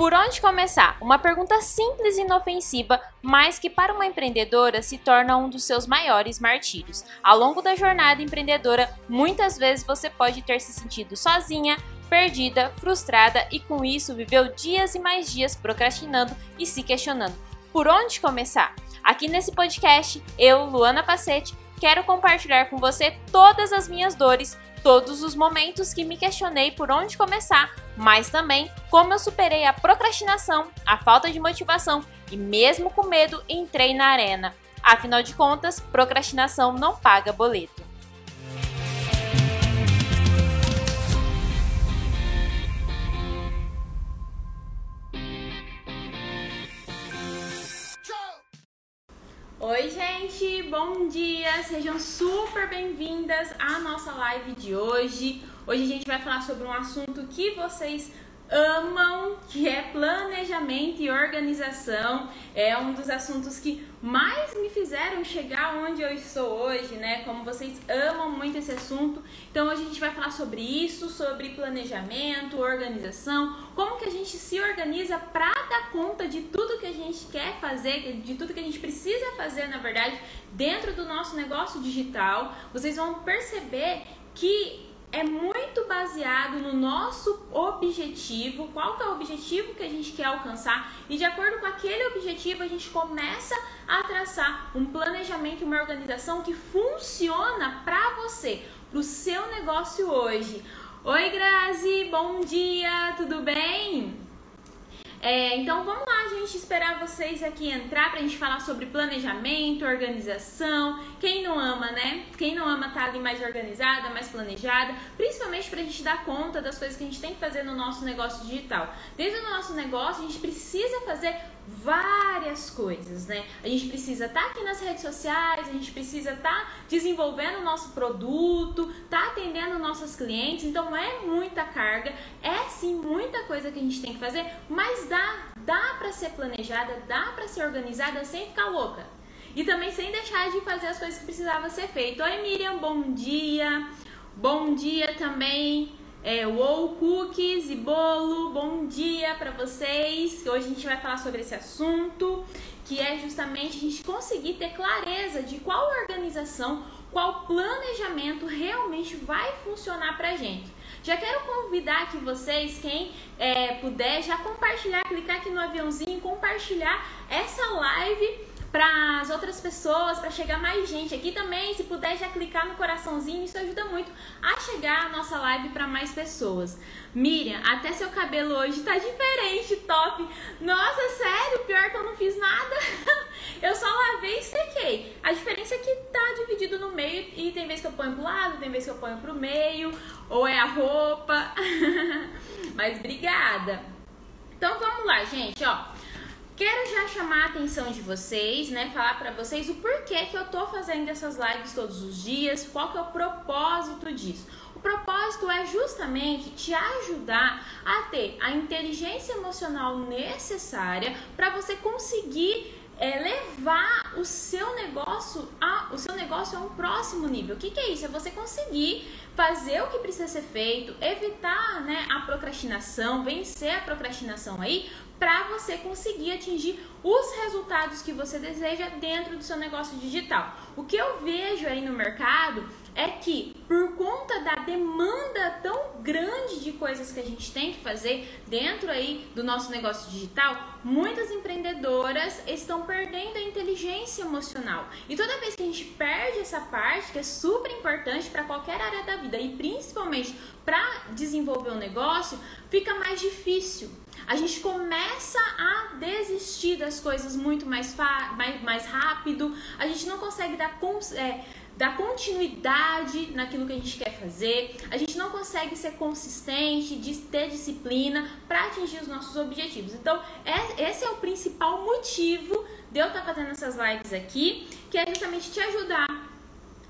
Por onde começar? Uma pergunta simples e inofensiva, mas que para uma empreendedora se torna um dos seus maiores martírios. Ao longo da jornada empreendedora, muitas vezes você pode ter se sentido sozinha, perdida, frustrada e com isso viveu dias e mais dias procrastinando e se questionando. Por onde começar? Aqui nesse podcast, eu, Luana Pacete, quero compartilhar com você todas as minhas dores, todos os momentos que me questionei por onde começar, mas também como eu superei a procrastinação, a falta de motivação e mesmo com medo entrei na arena. Afinal de contas, procrastinação não paga boleto. Oi, gente, bom dia! Sejam super bem-vindas à nossa live de hoje. Hoje a gente vai falar sobre um assunto que vocês amam, que é planejamento e organização. É um dos assuntos que mais me fizeram chegar onde eu estou hoje, né? Como vocês amam muito esse assunto. Então hoje a gente vai falar sobre isso, sobre planejamento, organização, como que a gente se organiza para dar conta de tudo que a gente quer fazer, de tudo que a gente precisa fazer, na verdade, dentro do nosso negócio digital. Vocês vão perceber que é muito baseado no nosso objetivo, qual que é o objetivo que a gente quer alcançar e de acordo com aquele objetivo a gente começa a traçar um planejamento, uma organização que funciona para você, para o seu negócio hoje. Oi Grazi, bom dia, tudo bem? É, então vamos lá, gente, esperar vocês aqui entrar pra gente falar sobre planejamento, organização. Quem não ama, né? Quem não ama tá ali mais organizada, mais planejada, principalmente pra gente dar conta das coisas que a gente tem que fazer no nosso negócio digital. Dentro do nosso negócio, a gente precisa fazer várias coisas, né? A gente precisa estar tá aqui nas redes sociais, a gente precisa estar tá desenvolvendo o nosso produto, tá atendendo nossos clientes, então é muita carga, é sim muita coisa que a gente tem que fazer, mas dá, dá para ser planejada, dá para ser organizada sem ficar louca. E também sem deixar de fazer as coisas que precisava ser feito. Oi Miriam, bom dia. Bom dia também é, wow cookies e bolo. Bom dia para vocês. Hoje a gente vai falar sobre esse assunto, que é justamente a gente conseguir ter clareza de qual organização, qual planejamento realmente vai funcionar pra gente. Já quero convidar aqui vocês, quem é, puder, já compartilhar, clicar aqui no aviãozinho, compartilhar essa live para as outras pessoas, para chegar mais gente. Aqui também, se puder já clicar no coraçãozinho, isso ajuda muito a chegar a nossa live para mais pessoas. Miriam, até seu cabelo hoje tá diferente, top. Nossa, sério, pior que eu não fiz nada. eu só lavei e sequei. A diferença é que tá dividido no meio e tem vezes que eu ponho pro lado, tem vezes que eu ponho pro meio, ou é a roupa. Mas obrigada. Então vamos lá, gente, ó. Quero já chamar a atenção de vocês, né? Falar para vocês o porquê que eu tô fazendo essas lives todos os dias, qual que é o propósito disso. O propósito é justamente te ajudar a ter a inteligência emocional necessária para você conseguir é levar o seu negócio a, o seu negócio a um próximo nível. O que, que é isso? É você conseguir fazer o que precisa ser feito, evitar né, a procrastinação, vencer a procrastinação aí, para você conseguir atingir os resultados que você deseja dentro do seu negócio digital. O que eu vejo aí no mercado é que por conta da demanda tão grande de coisas que a gente tem que fazer dentro aí do nosso negócio digital, muitas empreendedoras estão perdendo a inteligência emocional. E toda vez que a gente perde essa parte, que é super importante para qualquer área da vida e principalmente para desenvolver um negócio, fica mais difícil. A gente começa a desistir das coisas muito mais, mais, mais rápido, a gente não consegue dar, é, dar continuidade naquilo que a gente quer fazer, a gente não consegue ser consistente, de ter disciplina para atingir os nossos objetivos. Então, é, esse é o principal motivo de eu estar tá fazendo essas lives aqui, que é justamente te ajudar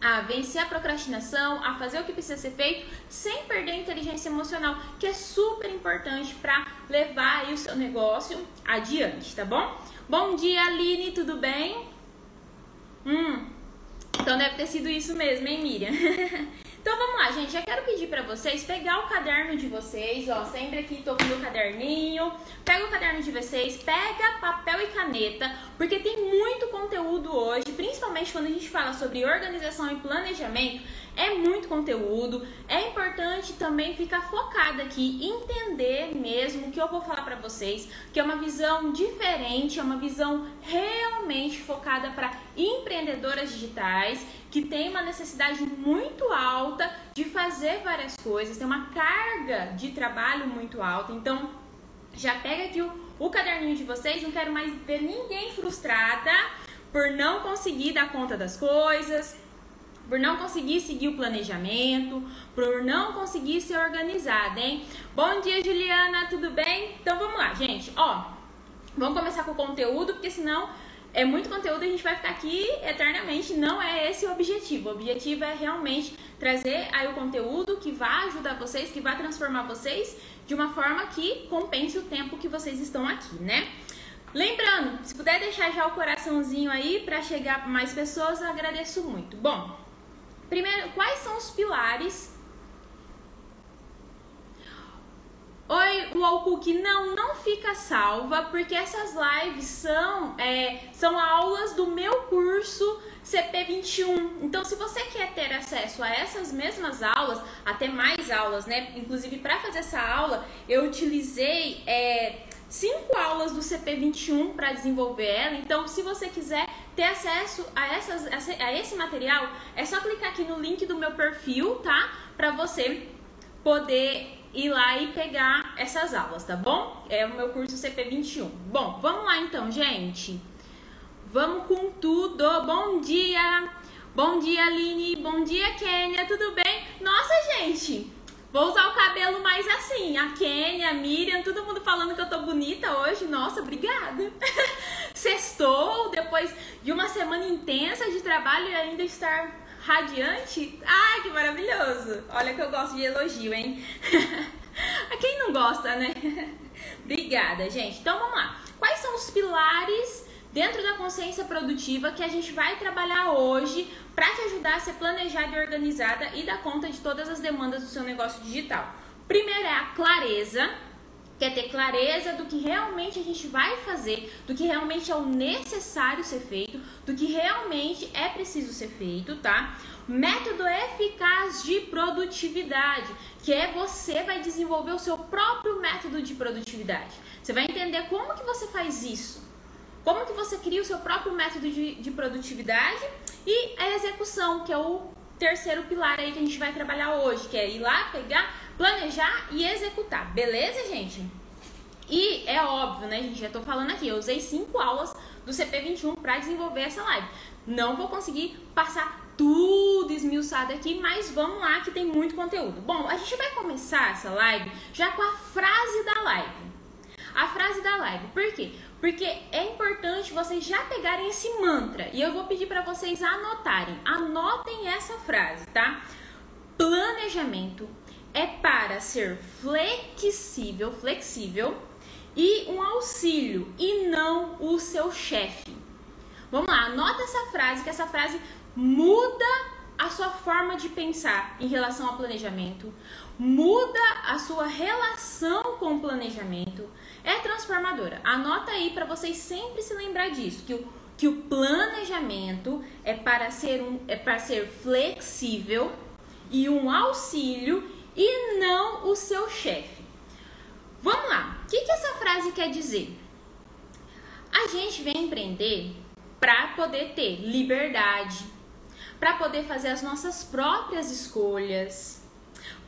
a vencer a procrastinação, a fazer o que precisa ser feito, sem perder a inteligência emocional, que é super importante para levar o seu negócio adiante, tá bom? Bom dia, Aline, tudo bem? Hum, então deve ter sido isso mesmo, hein, Miriam? Então vamos lá, gente. Já quero pedir para vocês pegar o caderno de vocês, ó. Sempre aqui tô com o caderninho. Pega o caderno de vocês, pega papel e caneta, porque tem muito conteúdo hoje, principalmente quando a gente fala sobre organização e planejamento. É muito conteúdo. É importante também ficar focada aqui, entender mesmo o que eu vou falar para vocês, que é uma visão diferente, é uma visão realmente focada para empreendedoras digitais que tem uma necessidade muito alta de fazer várias coisas, tem uma carga de trabalho muito alta. Então, já pega aqui o, o caderninho de vocês, não quero mais ver ninguém frustrada por não conseguir dar conta das coisas, por não conseguir seguir o planejamento, por não conseguir ser organizada, hein? Bom dia, Juliana, tudo bem? Então vamos lá, gente. Ó, vamos começar com o conteúdo, porque senão é muito conteúdo, a gente vai ficar aqui eternamente. Não é esse o objetivo. O objetivo é realmente trazer aí o conteúdo que vai ajudar vocês, que vai transformar vocês de uma forma que compense o tempo que vocês estão aqui, né? Lembrando, se puder deixar já o coraçãozinho aí para chegar mais pessoas, eu agradeço muito. Bom, primeiro, quais são os pilares Oi, o Alcook, não, não fica salva, porque essas lives são, é, são aulas do meu curso CP21. Então, se você quer ter acesso a essas mesmas aulas, até mais aulas, né? Inclusive, para fazer essa aula, eu utilizei é, cinco aulas do CP21 para desenvolver ela. Então, se você quiser ter acesso a, essas, a esse material, é só clicar aqui no link do meu perfil, tá? Para você poder ir lá e pegar essas aulas, tá bom? É o meu curso CP21. Bom, vamos lá então, gente. Vamos com tudo. Bom dia! Bom dia, Aline. Bom dia, Kênia. Tudo bem? Nossa, gente! Vou usar o cabelo mais assim. A Kênia, a Miriam, todo mundo falando que eu tô bonita hoje. Nossa, obrigada. Sextou, depois de uma semana intensa de trabalho e ainda estar radiante. Ai, que maravilhoso! Olha que eu gosto de elogio, hein? A quem não gosta, né? Obrigada, gente. Então vamos lá. Quais são os pilares dentro da consciência produtiva que a gente vai trabalhar hoje para te ajudar a ser planejada e organizada e dar conta de todas as demandas do seu negócio digital? Primeiro é a clareza quer ter clareza do que realmente a gente vai fazer, do que realmente é o necessário ser feito, do que realmente é preciso ser feito, tá? Método eficaz de produtividade, que é você vai desenvolver o seu próprio método de produtividade. Você vai entender como que você faz isso. Como que você cria o seu próprio método de, de produtividade e a execução, que é o terceiro pilar aí que a gente vai trabalhar hoje, que é ir lá, pegar, planejar e executar. Beleza, gente? E é óbvio, né, gente? Já tô falando aqui, eu usei cinco aulas do CP21 para desenvolver essa live. Não vou conseguir passar tudo esmiuçado aqui, mas vamos lá que tem muito conteúdo. Bom, a gente vai começar essa live já com a frase da live. A frase da live. Por quê? Porque é importante vocês já pegarem esse mantra e eu vou pedir para vocês anotarem. Anotem essa frase, tá? Planejamento é para ser flexível, flexível e um auxílio e não o seu chefe. Vamos lá, anota essa frase, que essa frase muda a sua forma de pensar em relação ao planejamento, muda a sua relação com o planejamento, é transformadora. Anota aí para vocês sempre se lembrar disso, que o, que o planejamento é para ser um é para ser flexível e um auxílio e não o seu chefe. Vamos lá. O que, que essa frase quer dizer? A gente vem empreender para poder ter liberdade, para poder fazer as nossas próprias escolhas,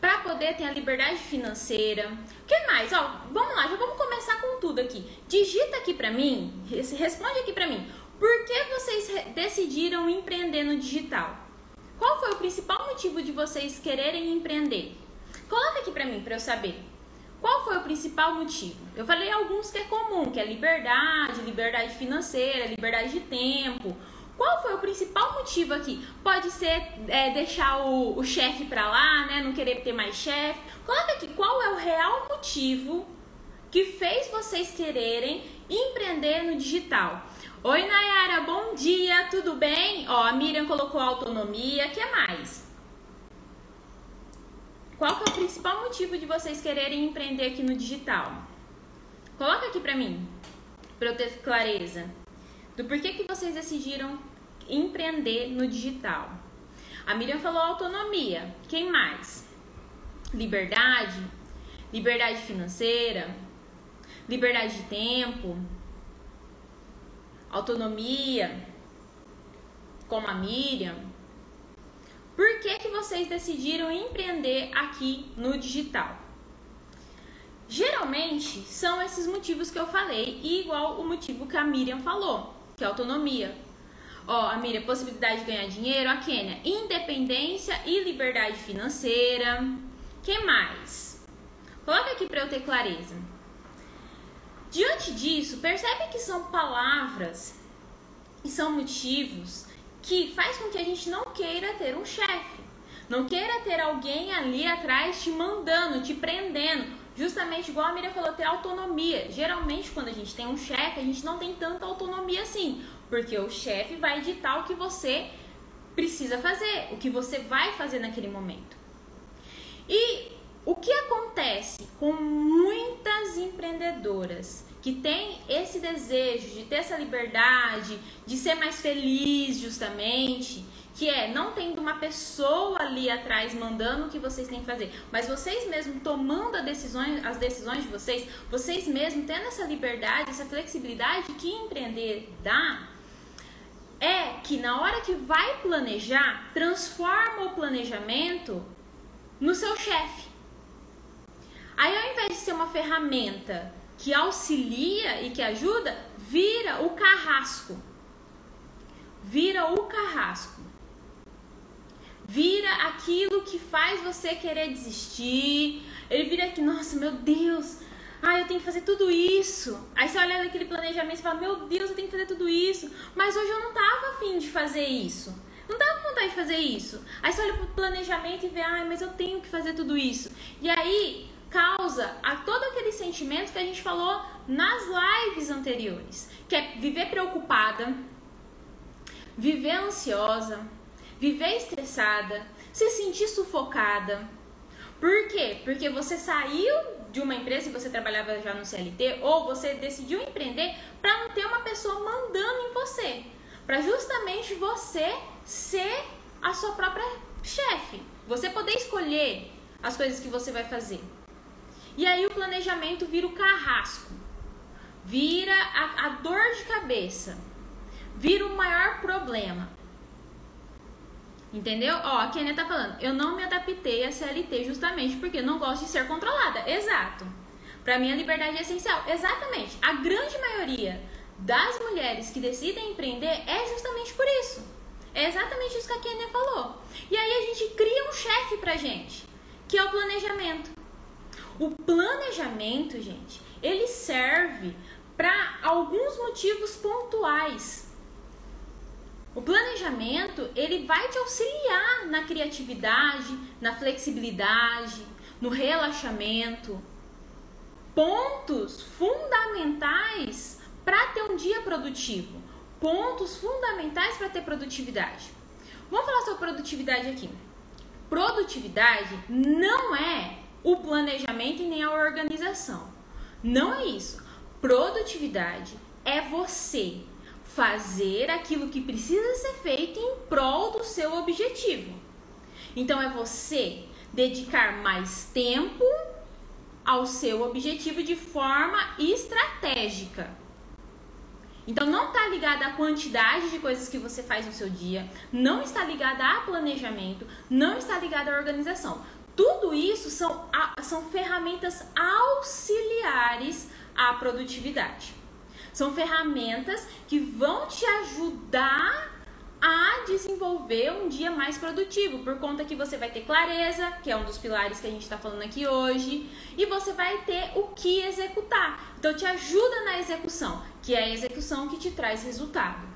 para poder ter a liberdade financeira. O que mais? Ó, vamos lá, já vamos começar com tudo aqui. Digita aqui para mim, responde aqui para mim. Por que vocês decidiram empreender no digital? Qual foi o principal motivo de vocês quererem empreender? Coloca aqui para mim para eu saber. Qual foi o principal motivo? Eu falei alguns que é comum, que é liberdade, liberdade financeira, liberdade de tempo, qual foi o principal motivo aqui? Pode ser é, deixar o, o chefe para lá, né? Não querer ter mais chefe. Coloca aqui qual é o real motivo que fez vocês quererem empreender no digital. Oi, Nayara, bom dia, tudo bem? Ó, a Miriam colocou autonomia, que mais? Qual que é o principal motivo de vocês quererem empreender aqui no digital? Coloca aqui pra mim, pra eu ter clareza do porquê que vocês decidiram empreender no digital. A Miriam falou autonomia. Quem mais? Liberdade, liberdade financeira, liberdade de tempo, autonomia, como a Miriam. Por que, que vocês decidiram empreender aqui no digital? Geralmente são esses motivos que eu falei, igual o motivo que a Miriam falou, que é autonomia. Ó, a Miriam, possibilidade de ganhar dinheiro, a Kênia, independência e liberdade financeira. Quem mais? Coloca aqui para eu ter clareza. Diante disso, percebe que são palavras e são motivos que faz com que a gente não queira ter um chefe. Não queira ter alguém ali atrás te mandando, te prendendo. Justamente igual a Miriam falou, ter autonomia. Geralmente, quando a gente tem um chefe, a gente não tem tanta autonomia assim. Porque o chefe vai ditar o que você precisa fazer, o que você vai fazer naquele momento. E o que acontece com muitas empreendedoras que tem esse desejo de ter essa liberdade, de ser mais feliz justamente, que é não tendo uma pessoa ali atrás mandando o que vocês têm que fazer, mas vocês mesmos tomando as decisões, as decisões de vocês, vocês mesmos tendo essa liberdade, essa flexibilidade que empreender dá, é que na hora que vai planejar, transforma o planejamento no seu chefe. Aí ao invés de ser uma ferramenta que auxilia e que ajuda, vira o carrasco. Vira o carrasco. Vira aquilo que faz você querer desistir. Ele vira aqui, nossa, meu Deus, ah, eu tenho que fazer tudo isso. Aí você olha aquele planejamento e fala, meu Deus, eu tenho que fazer tudo isso. Mas hoje eu não tava afim de fazer isso. Não tava com vontade de fazer isso. Aí você olha pro planejamento e vê, ah, mas eu tenho que fazer tudo isso. E aí causa a todo aquele sentimento que a gente falou nas lives anteriores, que é viver preocupada, viver ansiosa, viver estressada, se sentir sufocada. Por quê? Porque você saiu de uma empresa e você trabalhava já no CLT ou você decidiu empreender para não ter uma pessoa mandando em você, para justamente você ser a sua própria chefe, você poder escolher as coisas que você vai fazer. E aí o planejamento vira o carrasco, vira a, a dor de cabeça, vira o maior problema. Entendeu? Ó, a Kenia tá falando, eu não me adaptei a CLT justamente porque não gosto de ser controlada. Exato. Para mim a liberdade é essencial. Exatamente. A grande maioria das mulheres que decidem empreender é justamente por isso. É exatamente isso que a Kenia falou. E aí a gente cria um chefe pra gente, que é o planejamento. O planejamento, gente, ele serve para alguns motivos pontuais. O planejamento, ele vai te auxiliar na criatividade, na flexibilidade, no relaxamento. Pontos fundamentais para ter um dia produtivo. Pontos fundamentais para ter produtividade. Vamos falar sobre produtividade aqui. Produtividade não é o planejamento e nem a organização. Não é isso. Produtividade é você fazer aquilo que precisa ser feito em prol do seu objetivo. Então é você dedicar mais tempo ao seu objetivo de forma estratégica. Então não está ligada à quantidade de coisas que você faz no seu dia, não está ligada a planejamento, não está ligada à organização. Tudo isso são, são ferramentas auxiliares à produtividade. São ferramentas que vão te ajudar a desenvolver um dia mais produtivo, por conta que você vai ter clareza, que é um dos pilares que a gente está falando aqui hoje, e você vai ter o que executar. Então, te ajuda na execução, que é a execução que te traz resultado,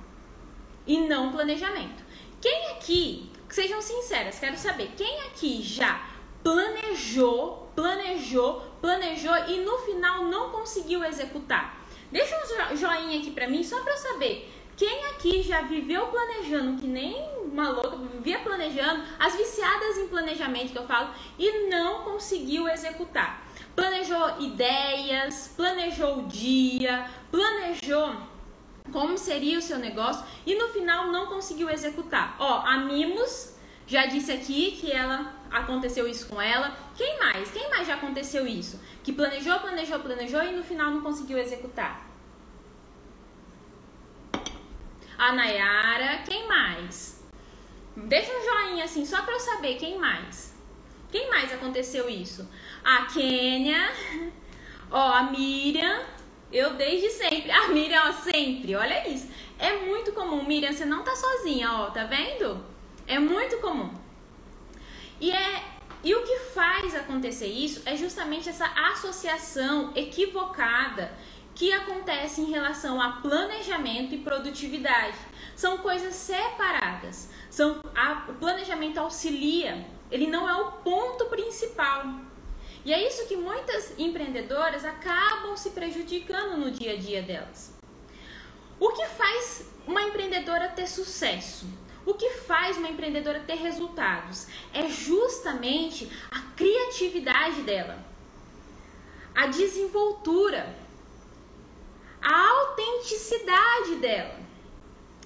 e não planejamento. Quem aqui, sejam sinceras, quero saber, quem aqui já planejou, planejou, planejou e no final não conseguiu executar. Deixa um joinha aqui pra mim só pra eu saber. Quem aqui já viveu planejando que nem uma louca, vivia planejando as viciadas em planejamento que eu falo, e não conseguiu executar. Planejou ideias, planejou o dia, planejou como seria o seu negócio e no final não conseguiu executar. Ó, a Mimos já disse aqui que ela aconteceu isso com ela. Quem mais? Quem mais já aconteceu isso? Que planejou, planejou, planejou e no final não conseguiu executar. A Nayara, quem mais? Deixa um joinha assim, só para eu saber quem mais. Quem mais aconteceu isso? A Kênia, ó, a Miriam, eu desde sempre. A Miriam, ó, sempre, olha isso. É muito comum, Miriam, você não tá sozinha, ó, tá vendo? É muito comum. E é e o que faz acontecer isso é justamente essa associação equivocada que acontece em relação a planejamento e produtividade. São coisas separadas. São, a, o planejamento auxilia, ele não é o ponto principal. E é isso que muitas empreendedoras acabam se prejudicando no dia a dia delas. O que faz uma empreendedora ter sucesso? O que faz uma empreendedora ter resultados? É justamente a criatividade dela, a desenvoltura a autenticidade dela.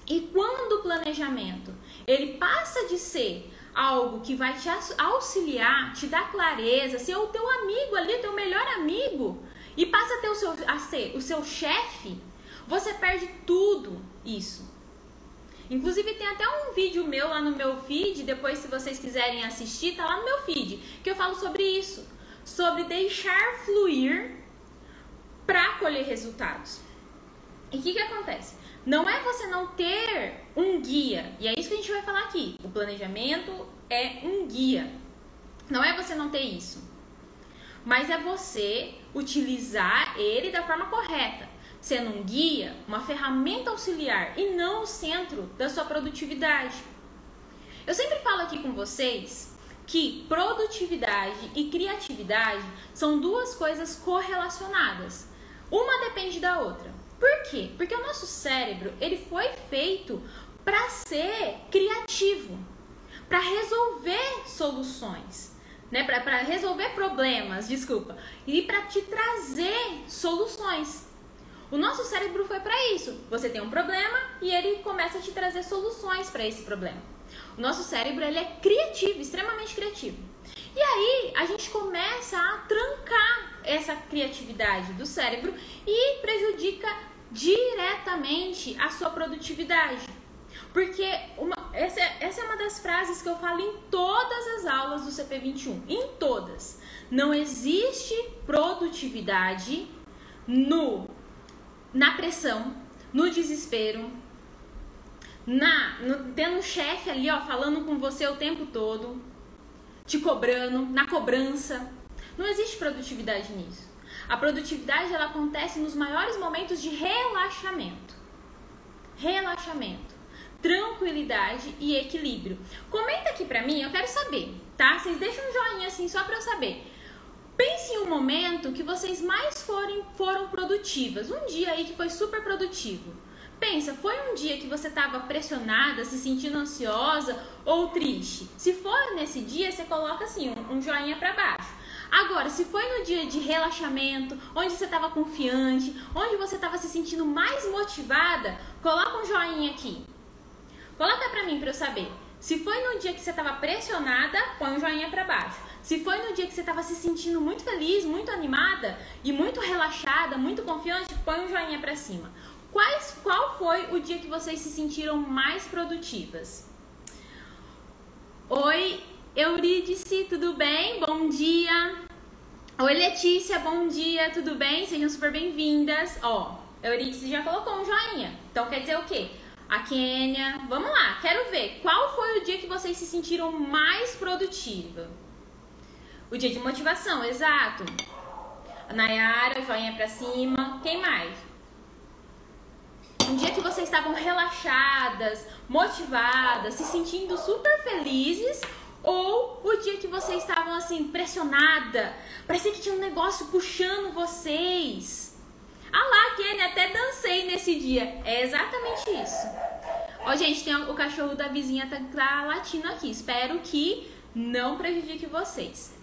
E quando o planejamento ele passa de ser algo que vai te auxiliar, te dar clareza, ser o teu amigo ali, teu melhor amigo, e passa a, ter o seu, a ser o seu chefe, você perde tudo isso. Inclusive tem até um vídeo meu lá no meu feed, depois se vocês quiserem assistir, tá lá no meu feed, que eu falo sobre isso, sobre deixar fluir para colher resultados. E o que, que acontece? Não é você não ter um guia, e é isso que a gente vai falar aqui. O planejamento é um guia. Não é você não ter isso, mas é você utilizar ele da forma correta, sendo um guia, uma ferramenta auxiliar e não o centro da sua produtividade. Eu sempre falo aqui com vocês que produtividade e criatividade são duas coisas correlacionadas. Uma depende da outra. Por quê? Porque o nosso cérebro, ele foi feito para ser criativo, para resolver soluções, né? Para resolver problemas, desculpa, e para te trazer soluções. O nosso cérebro foi para isso. Você tem um problema e ele começa a te trazer soluções para esse problema. O nosso cérebro ele é criativo, extremamente criativo. E aí a gente começa a trancar essa criatividade do cérebro e prejudica diretamente a sua produtividade. Porque uma, essa, essa é uma das frases que eu falo em todas as aulas do CP21. Em todas. Não existe produtividade no na pressão, no desespero, na no, tendo um chefe ali ó, falando com você o tempo todo, te cobrando, na cobrança. Não existe produtividade nisso. A produtividade ela acontece nos maiores momentos de relaxamento. Relaxamento, tranquilidade e equilíbrio. Comenta aqui pra mim, eu quero saber, tá? Vocês deixam um joinha assim só pra eu saber. Pense em um momento que vocês mais forem, foram produtivas. Um dia aí que foi super produtivo. Pensa, foi um dia que você estava pressionada, se sentindo ansiosa ou triste? Se for nesse dia, você coloca assim, um, joinha para baixo. Agora, se foi no dia de relaxamento, onde você estava confiante, onde você estava se sentindo mais motivada, coloca um joinha aqui. Coloca para mim para eu saber. Se foi no dia que você estava pressionada, põe um joinha para baixo. Se foi no dia que você estava se sentindo muito feliz, muito animada e muito relaxada, muito confiante, põe um joinha para cima. Quais, qual foi o dia que vocês se sentiram mais produtivas? Oi, Eurídice, tudo bem? Bom dia. Oi, Letícia, bom dia, tudo bem? Sejam super bem-vindas. Ó, Eurídice já colocou um joinha. Então quer dizer o quê? A Kênia. Vamos lá, quero ver. Qual foi o dia que vocês se sentiram mais produtiva? O dia de motivação, exato. A Nayara, joinha pra cima. Quem mais? Um dia que vocês estavam relaxadas, motivadas, se sentindo super felizes ou o dia que vocês estavam assim, pressionada, parecia que tinha um negócio puxando vocês. Ah lá, Kenny, até dancei nesse dia. É exatamente isso. Ó, gente, tem o cachorro da vizinha tá, tá latindo aqui. Espero que não prejudique vocês.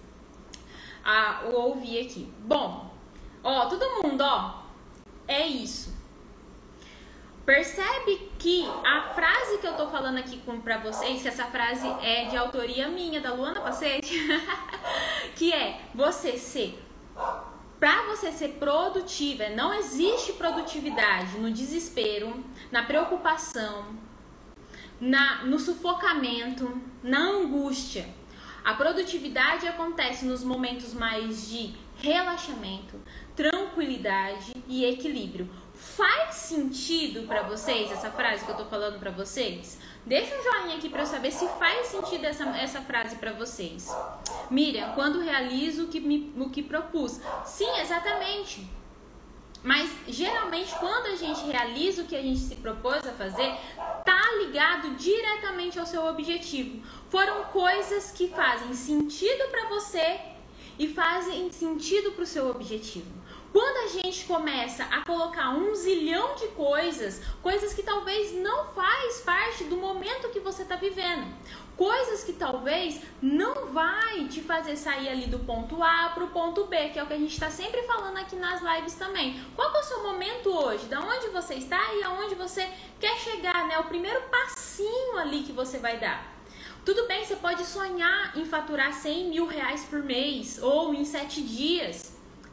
Ah, o ouvir aqui. Bom, ó, todo mundo, ó, é isso. Percebe que a frase que eu tô falando aqui com, pra vocês, que essa frase é de autoria minha, da Luana Pacete, que é você ser. Pra você ser produtiva, não existe produtividade no desespero, na preocupação, na, no sufocamento, na angústia. A produtividade acontece nos momentos mais de relaxamento, tranquilidade e equilíbrio. Faz sentido para vocês essa frase que eu tô falando para vocês? Deixa um joinha aqui para eu saber se faz sentido essa, essa frase para vocês. Miriam, quando realizo o que, me, o que propus. Sim, exatamente. Mas geralmente quando a gente realiza o que a gente se propôs a fazer, tá ligado diretamente ao seu objetivo. Foram coisas que fazem sentido para você e fazem sentido para o seu objetivo. Quando a gente começa a colocar um zilhão de coisas, coisas que talvez não faz parte do momento que você está vivendo, coisas que talvez não vai te fazer sair ali do ponto A para o ponto B, que é o que a gente está sempre falando aqui nas lives também. Qual é o seu momento hoje? Da onde você está e aonde você quer chegar, né? O primeiro passinho ali que você vai dar. Tudo bem, você pode sonhar em faturar 100 mil reais por mês ou em 7 dias.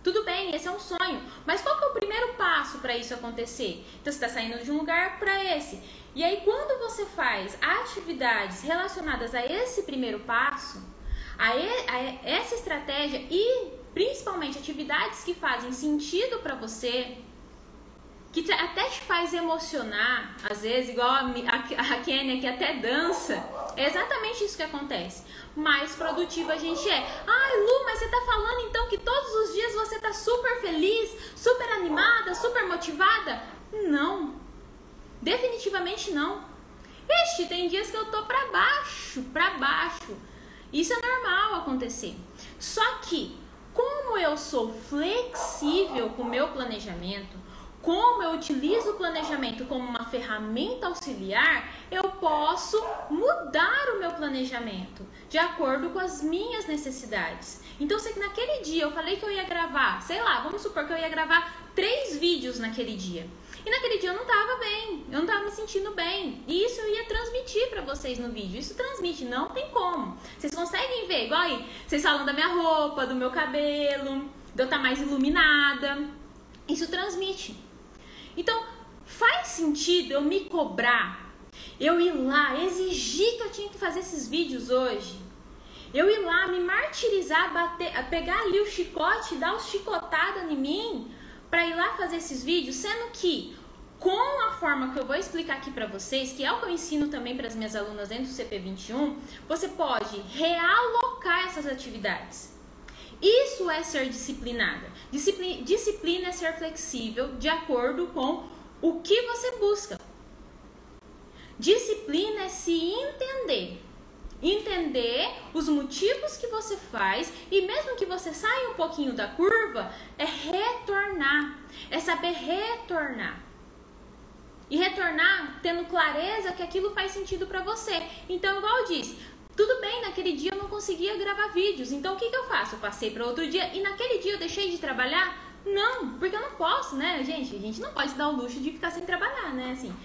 Tudo bem, esse é um sonho. Mas qual que é o primeiro passo para isso acontecer? Então você está saindo de um lugar para esse. E aí quando você faz atividades relacionadas a esse primeiro passo, a, e, a essa estratégia e principalmente atividades que fazem sentido para você, que até te faz emocionar, às vezes, igual a, a, a Kenia que até dança, é exatamente isso que acontece. Mais produtiva a gente é. Ai, Lu, mas você tá falando então que todos os dias você tá super feliz, super animada, super motivada? Não. Definitivamente não. Este tem dias que eu tô pra baixo, pra baixo. Isso é normal acontecer. Só que, como eu sou flexível com o meu planejamento, como eu utilizo o planejamento como uma ferramenta auxiliar, eu posso mudar o meu planejamento de acordo com as minhas necessidades. Então, se naquele dia eu falei que eu ia gravar, sei lá, vamos supor que eu ia gravar três vídeos naquele dia. E naquele dia eu não tava bem, eu não tava me sentindo bem. E isso eu ia transmitir para vocês no vídeo. Isso transmite, não tem como. Vocês conseguem ver, igual aí, vocês falam da minha roupa, do meu cabelo, de eu estar tá mais iluminada. Isso transmite. Então, faz sentido eu me cobrar, eu ir lá, exigir que eu tinha que fazer esses vídeos hoje. Eu ir lá, me martirizar, bater, pegar ali o chicote, dar os chicotadas em mim, para ir lá fazer esses vídeos, sendo que com a forma que eu vou explicar aqui para vocês, que é o que eu ensino também para as minhas alunas dentro do CP21, você pode realocar essas atividades. Isso é ser disciplinada. Disciplina, disciplina é ser flexível de acordo com o que você busca. Disciplina é se entender. Entender os motivos que você faz e mesmo que você saia um pouquinho da curva, é retornar. É saber retornar. E retornar tendo clareza que aquilo faz sentido para você. Então, igual disse, tudo bem, naquele dia eu não conseguia gravar vídeos, então o que, que eu faço? Eu passei para outro dia e naquele dia eu deixei de trabalhar? Não, porque eu não posso, né, gente? A gente não pode dar o luxo de ficar sem trabalhar, né? Assim,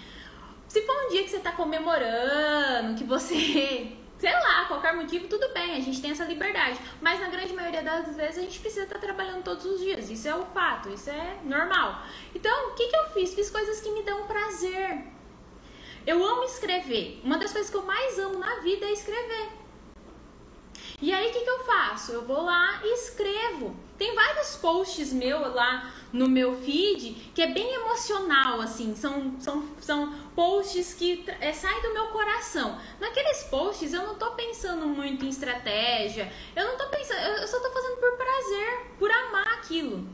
se for um dia que você tá comemorando, que você, sei lá, qualquer motivo, tudo bem, a gente tem essa liberdade. Mas na grande maioria das vezes a gente precisa estar tá trabalhando todos os dias. Isso é o fato, isso é normal. Então, o que, que eu fiz? Fiz coisas que me dão prazer. Eu amo escrever. Uma das coisas que eu mais amo na vida é escrever. E aí o que, que eu faço? Eu vou lá e escrevo. Tem vários posts meus lá no meu feed que é bem emocional, assim. São, são, são posts que é, saem do meu coração. Naqueles posts eu não tô pensando muito em estratégia. Eu não tô pensando. Eu só tô fazendo por prazer, por amar aquilo.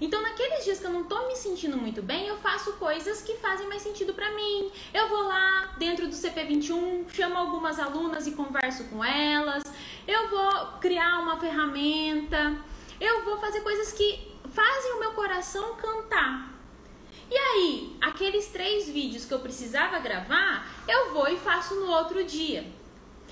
Então, naqueles dias que eu não tô me sentindo muito bem, eu faço coisas que fazem mais sentido para mim. Eu vou lá dentro do CP21, chamo algumas alunas e converso com elas. Eu vou criar uma ferramenta. Eu vou fazer coisas que fazem o meu coração cantar. E aí, aqueles três vídeos que eu precisava gravar, eu vou e faço no outro dia.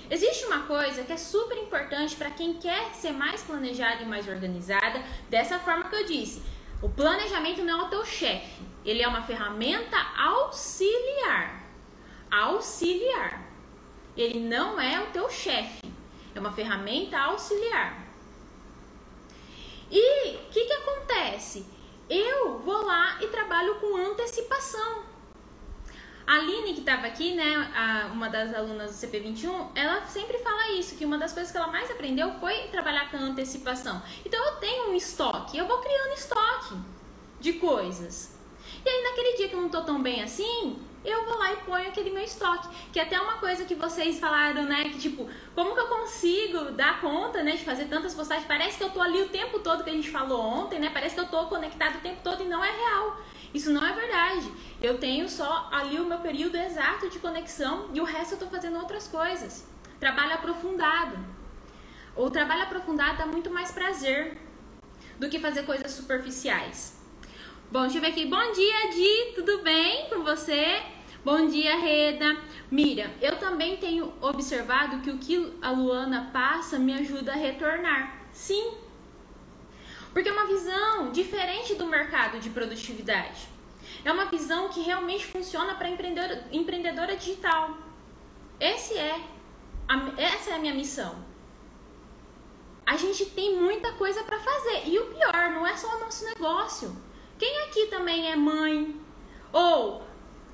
Existe uma coisa que é super importante para quem quer ser mais planejada e mais organizada, dessa forma que eu disse. O planejamento não é o teu chefe, ele é uma ferramenta auxiliar. Auxiliar. Ele não é o teu chefe, é uma ferramenta auxiliar. E o que, que acontece? Eu vou lá e trabalho com antecipação. A Aline, que estava aqui, né, a, uma das alunas do CP21, ela sempre fala isso, que uma das coisas que ela mais aprendeu foi trabalhar com antecipação. Então eu tenho um estoque, eu vou criando estoque de coisas. E aí naquele dia que eu não tô tão bem assim, eu vou lá e ponho aquele meu estoque. Que é até uma coisa que vocês falaram, né? Que tipo, como que eu consigo dar conta, né? De fazer tantas postagens? Parece que eu tô ali o tempo todo que a gente falou ontem, né? Parece que eu tô conectado o tempo todo e não é real. Isso não é verdade. Eu tenho só ali o meu período exato de conexão e o resto eu tô fazendo outras coisas. Trabalho aprofundado. O trabalho aprofundado dá muito mais prazer do que fazer coisas superficiais. Bom, deixa eu ver aqui. Bom dia, Di, tudo bem com você? Bom dia, Reda. Mira, eu também tenho observado que o que a Luana passa me ajuda a retornar. Sim. Porque é uma visão diferente do mercado de produtividade. É uma visão que realmente funciona para empreendedora, empreendedora digital. Esse é a, essa é a minha missão. A gente tem muita coisa para fazer. E o pior, não é só o nosso negócio. Quem aqui também é mãe? Ou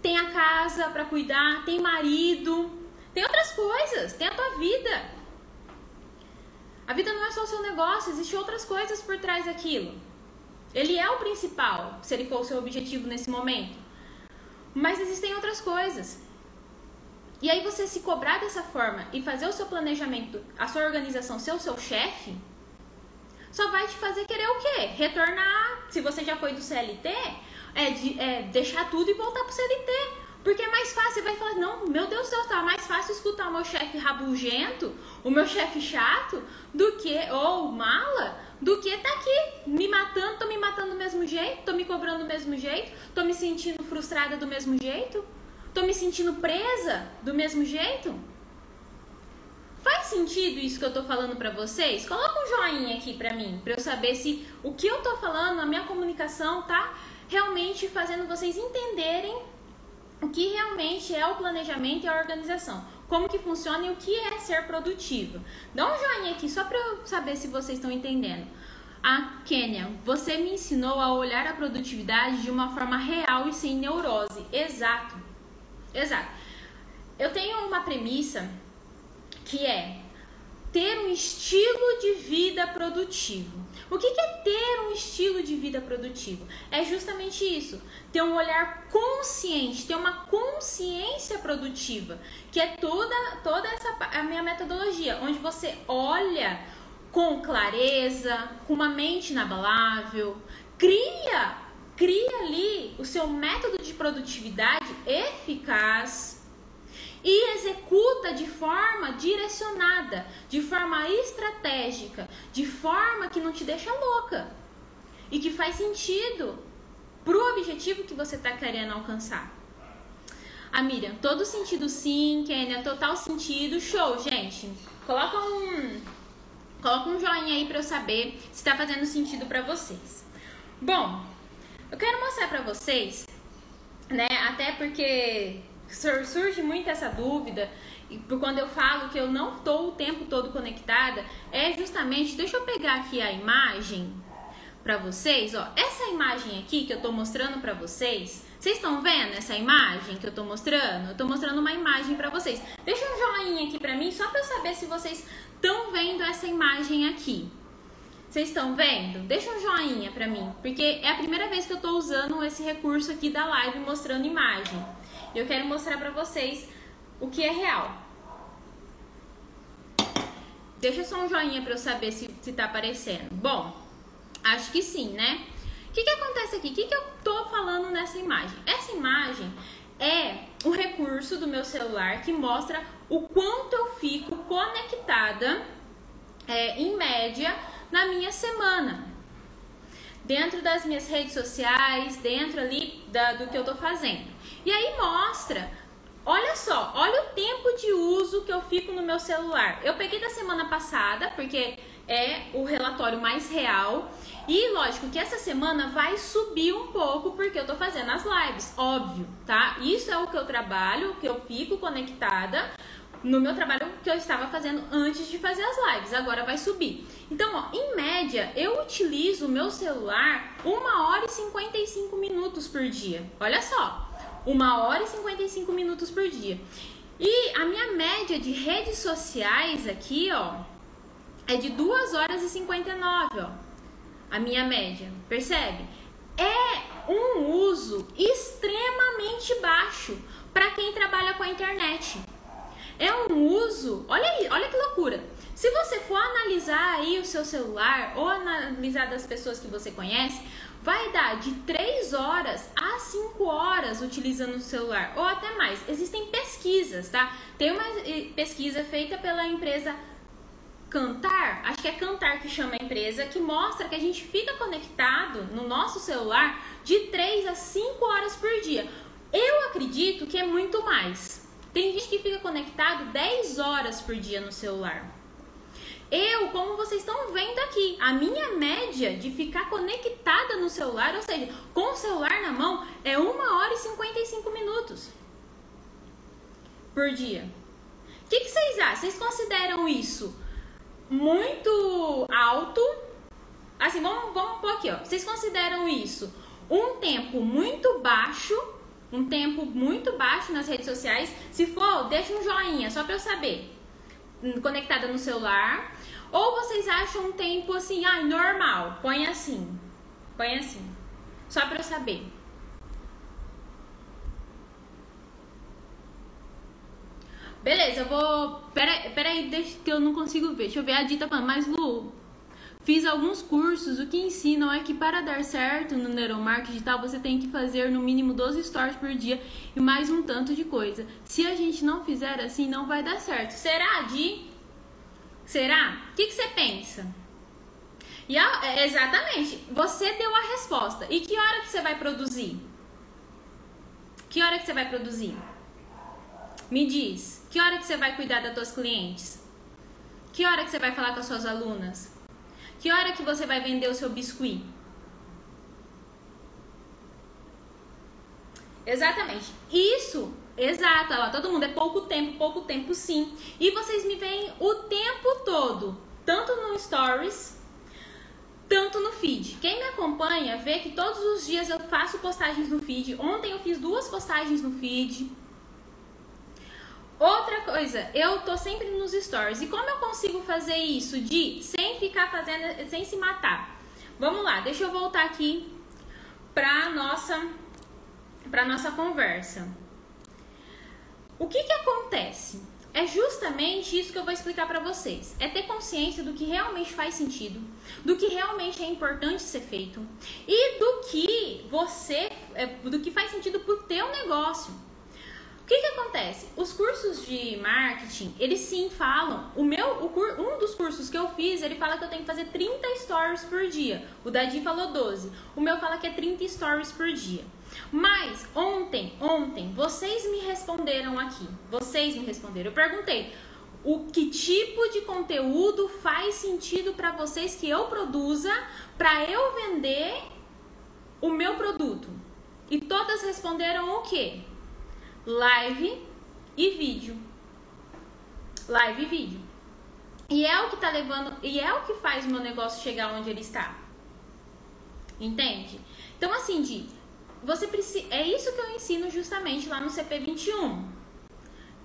tem a casa para cuidar, tem marido, tem outras coisas, tem a tua vida. A vida não é só o seu negócio, existem outras coisas por trás daquilo. Ele é o principal, se ele for o seu objetivo nesse momento. Mas existem outras coisas. E aí você se cobrar dessa forma e fazer o seu planejamento, a sua organização ser o seu chefe, só vai te fazer querer o quê? Retornar, se você já foi do CLT, é, de, é deixar tudo e voltar pro CLT. Porque é mais fácil, você vai falar, não, meu Deus do céu, tá mais fácil escutar o meu chefe rabugento, o meu chefe chato, do que, ou mala, do que tá aqui me matando, tô me matando do mesmo jeito, tô me cobrando do mesmo jeito, tô me sentindo frustrada do mesmo jeito, tô me sentindo presa do mesmo jeito. Faz sentido isso que eu tô falando para vocês? Coloca um joinha aqui para mim, para eu saber se o que eu tô falando, a minha comunicação tá realmente fazendo vocês entenderem o que realmente é o planejamento e a organização. Como que funciona e o que é ser produtivo. Dá um joinha aqui só para eu saber se vocês estão entendendo. A Kênia, você me ensinou a olhar a produtividade de uma forma real e sem neurose. Exato. Exato. Eu tenho uma premissa que é ter um estilo de vida produtivo. O que é ter um estilo de vida produtivo? É justamente isso, ter um olhar consciente, ter uma consciência produtiva, que é toda toda essa a minha metodologia, onde você olha com clareza, com uma mente inabalável, cria cria ali o seu método de produtividade eficaz e executa de forma direcionada, de forma estratégica, de forma que não te deixa louca e que faz sentido pro objetivo que você está querendo alcançar. A ah, Miriam, todo sentido sim, Kênia, total sentido, show, gente. Coloca um, coloca um joinha aí para eu saber se está fazendo sentido para vocês. Bom, eu quero mostrar para vocês, né? Até porque surge muito essa dúvida, e por quando eu falo que eu não estou o tempo todo conectada, é justamente, deixa eu pegar aqui a imagem para vocês, ó, essa imagem aqui que eu estou mostrando para vocês, vocês estão vendo essa imagem que eu estou mostrando? Eu estou mostrando uma imagem para vocês. Deixa um joinha aqui para mim, só para eu saber se vocês estão vendo essa imagem aqui. Vocês estão vendo? Deixa um joinha para mim, porque é a primeira vez que eu estou usando esse recurso aqui da live mostrando imagem. Eu quero mostrar pra vocês o que é real. Deixa só um joinha pra eu saber se, se tá aparecendo. Bom, acho que sim, né? O que, que acontece aqui? O que, que eu tô falando nessa imagem? Essa imagem é um recurso do meu celular que mostra o quanto eu fico conectada, é, em média, na minha semana. dentro das minhas redes sociais, dentro ali da, do que eu tô fazendo. E aí mostra, olha só, olha o tempo de uso que eu fico no meu celular. Eu peguei da semana passada, porque é o relatório mais real. E lógico que essa semana vai subir um pouco porque eu tô fazendo as lives, óbvio, tá? Isso é o que eu trabalho, que eu fico conectada no meu trabalho que eu estava fazendo antes de fazer as lives. Agora vai subir. Então, ó, em média, eu utilizo o meu celular 1 hora e 55 minutos por dia. Olha só, 1 hora e 55 minutos por dia. E a minha média de redes sociais aqui, ó, é de 2 horas e 59, ó. A minha média, percebe? É um uso extremamente baixo para quem trabalha com a internet. É um uso, olha aí, olha que loucura. Se você for analisar aí o seu celular ou analisar das pessoas que você conhece, vai dar de 3 horas a 5 horas utilizando o celular, ou até mais. Existem pesquisas, tá? Tem uma pesquisa feita pela empresa Cantar, acho que é Cantar que chama a empresa, que mostra que a gente fica conectado no nosso celular de 3 a 5 horas por dia. Eu acredito que é muito mais. Tem gente que fica conectado 10 horas por dia no celular. Eu, como vocês estão vendo aqui, a minha média de ficar conectada no celular, ou seja, com o celular na mão, é 1 hora e 55 minutos por dia. O que, que vocês acham? Vocês consideram isso muito alto? Assim, vamos, vamos pôr aqui, ó. Vocês consideram isso um tempo muito baixo um tempo muito baixo nas redes sociais. Se for, deixa um joinha, só pra eu saber. Conectada no celular. Ou vocês acham um tempo assim, ah, normal. Põe assim. Põe assim. Só pra eu saber. Beleza, eu vou. Pera, pera aí, deixa que eu não consigo ver. Deixa eu ver a dita falando. Mas, Lu, Fiz alguns cursos, o que ensinam é que para dar certo no neuromarketing digital você tem que fazer no mínimo 12 stories por dia e mais um tanto de coisa. Se a gente não fizer assim, não vai dar certo. Será, Di? Será? O que, que você pensa? E a, é, exatamente, você deu a resposta. E que hora que você vai produzir? Que hora que você vai produzir? Me diz, que hora que você vai cuidar das tuas clientes? Que hora que você vai falar com as suas alunas? Que hora que você vai vender o seu biscuit? Exatamente. Isso, exato, lá, todo mundo é pouco tempo, pouco tempo sim. E vocês me veem o tempo todo, tanto no stories, tanto no feed. Quem me acompanha vê que todos os dias eu faço postagens no feed. Ontem eu fiz duas postagens no feed. Outra coisa, eu tô sempre nos stories. E como eu consigo fazer isso de sem ficar fazendo, sem se matar? Vamos lá, deixa eu voltar aqui pra nossa pra nossa conversa. O que que acontece? É justamente isso que eu vou explicar para vocês. É ter consciência do que realmente faz sentido, do que realmente é importante ser feito e do que você, é, do que faz sentido pro teu negócio. O que, que acontece? Os cursos de marketing, eles sim falam. O meu, o um dos cursos que eu fiz, ele fala que eu tenho que fazer 30 stories por dia. O Dadi falou 12. O meu fala que é 30 stories por dia. Mas ontem, ontem, vocês me responderam aqui. Vocês me responderam. Eu perguntei o que tipo de conteúdo faz sentido para vocês que eu produza para eu vender o meu produto. E todas responderam o quê? live e vídeo. Live e vídeo. E é o que tá levando, e é o que faz o meu negócio chegar onde ele está. Entende? Então assim, de você precisa, é isso que eu ensino justamente lá no CP21.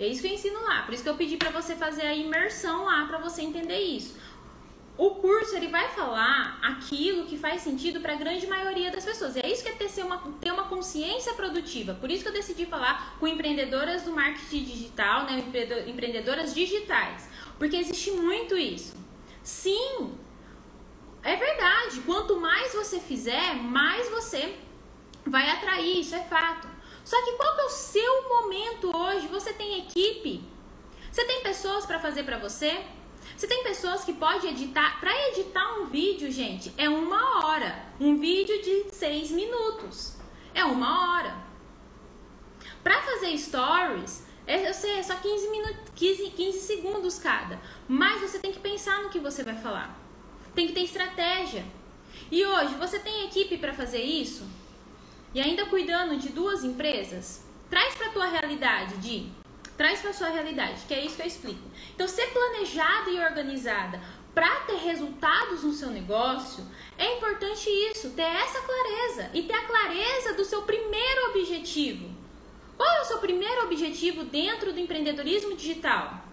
É isso que eu ensino lá. Por isso que eu pedi para você fazer a imersão lá para você entender isso. O curso ele vai falar aquilo que faz sentido para a grande maioria das pessoas. E é isso que é ter uma, ter uma consciência produtiva. Por isso que eu decidi falar com empreendedoras do marketing digital, né, empreendedoras digitais, porque existe muito isso. Sim, é verdade. Quanto mais você fizer, mais você vai atrair. Isso é fato. Só que qual que é o seu momento hoje? Você tem equipe? Você tem pessoas para fazer para você? Você tem pessoas que pode editar, para editar um vídeo, gente, é uma hora. Um vídeo de seis minutos é uma hora. Para fazer stories, é, eu sei, é só 15, minutos, 15, 15 segundos cada. Mas você tem que pensar no que você vai falar. Tem que ter estratégia. E hoje, você tem equipe para fazer isso? E ainda cuidando de duas empresas? Traz para tua realidade, de Traz para sua realidade, que é isso que eu explico. Então, ser planejada e organizada para ter resultados no seu negócio, é importante isso, ter essa clareza e ter a clareza do seu primeiro objetivo. Qual é o seu primeiro objetivo dentro do empreendedorismo digital?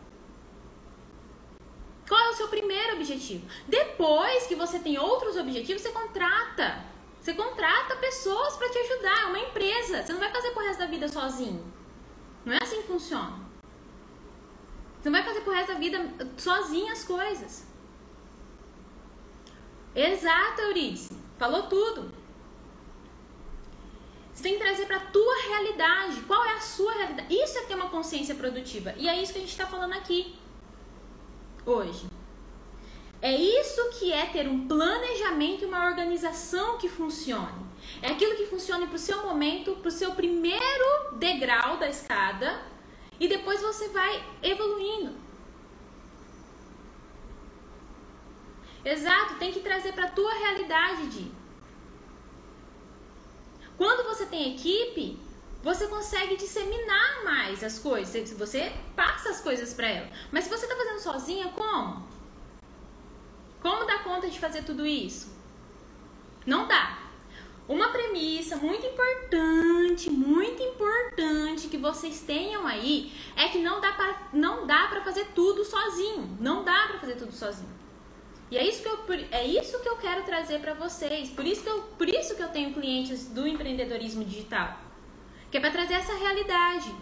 Qual é o seu primeiro objetivo? Depois que você tem outros objetivos, você contrata. Você contrata pessoas para te ajudar, é uma empresa. Você não vai fazer pro resto da vida sozinho. Não é assim que funciona. Você não vai fazer pro resto da vida sozinho as coisas. Exato, Euridice. Falou tudo. Você tem que trazer para a tua realidade. Qual é a sua realidade? Isso é ter uma consciência produtiva. E é isso que a gente está falando aqui hoje. É isso que é ter um planejamento e uma organização que funcione. É aquilo que funcione para o seu momento, para o seu primeiro degrau da escada e depois você vai evoluindo. Exato, tem que trazer para a tua realidade de. Quando você tem equipe, você consegue disseminar mais as coisas. Você passa as coisas para ela. Mas se você está fazendo sozinha, como? Como dar conta de fazer tudo isso? Não dá. Uma premissa muito importante, muito importante que vocês tenham aí é que não dá para não dá para fazer tudo sozinho. Não dá para fazer tudo sozinho. E é isso que eu, é isso que eu quero trazer para vocês. Por isso, que eu, por isso que eu tenho clientes do empreendedorismo digital. Que é para trazer essa realidade.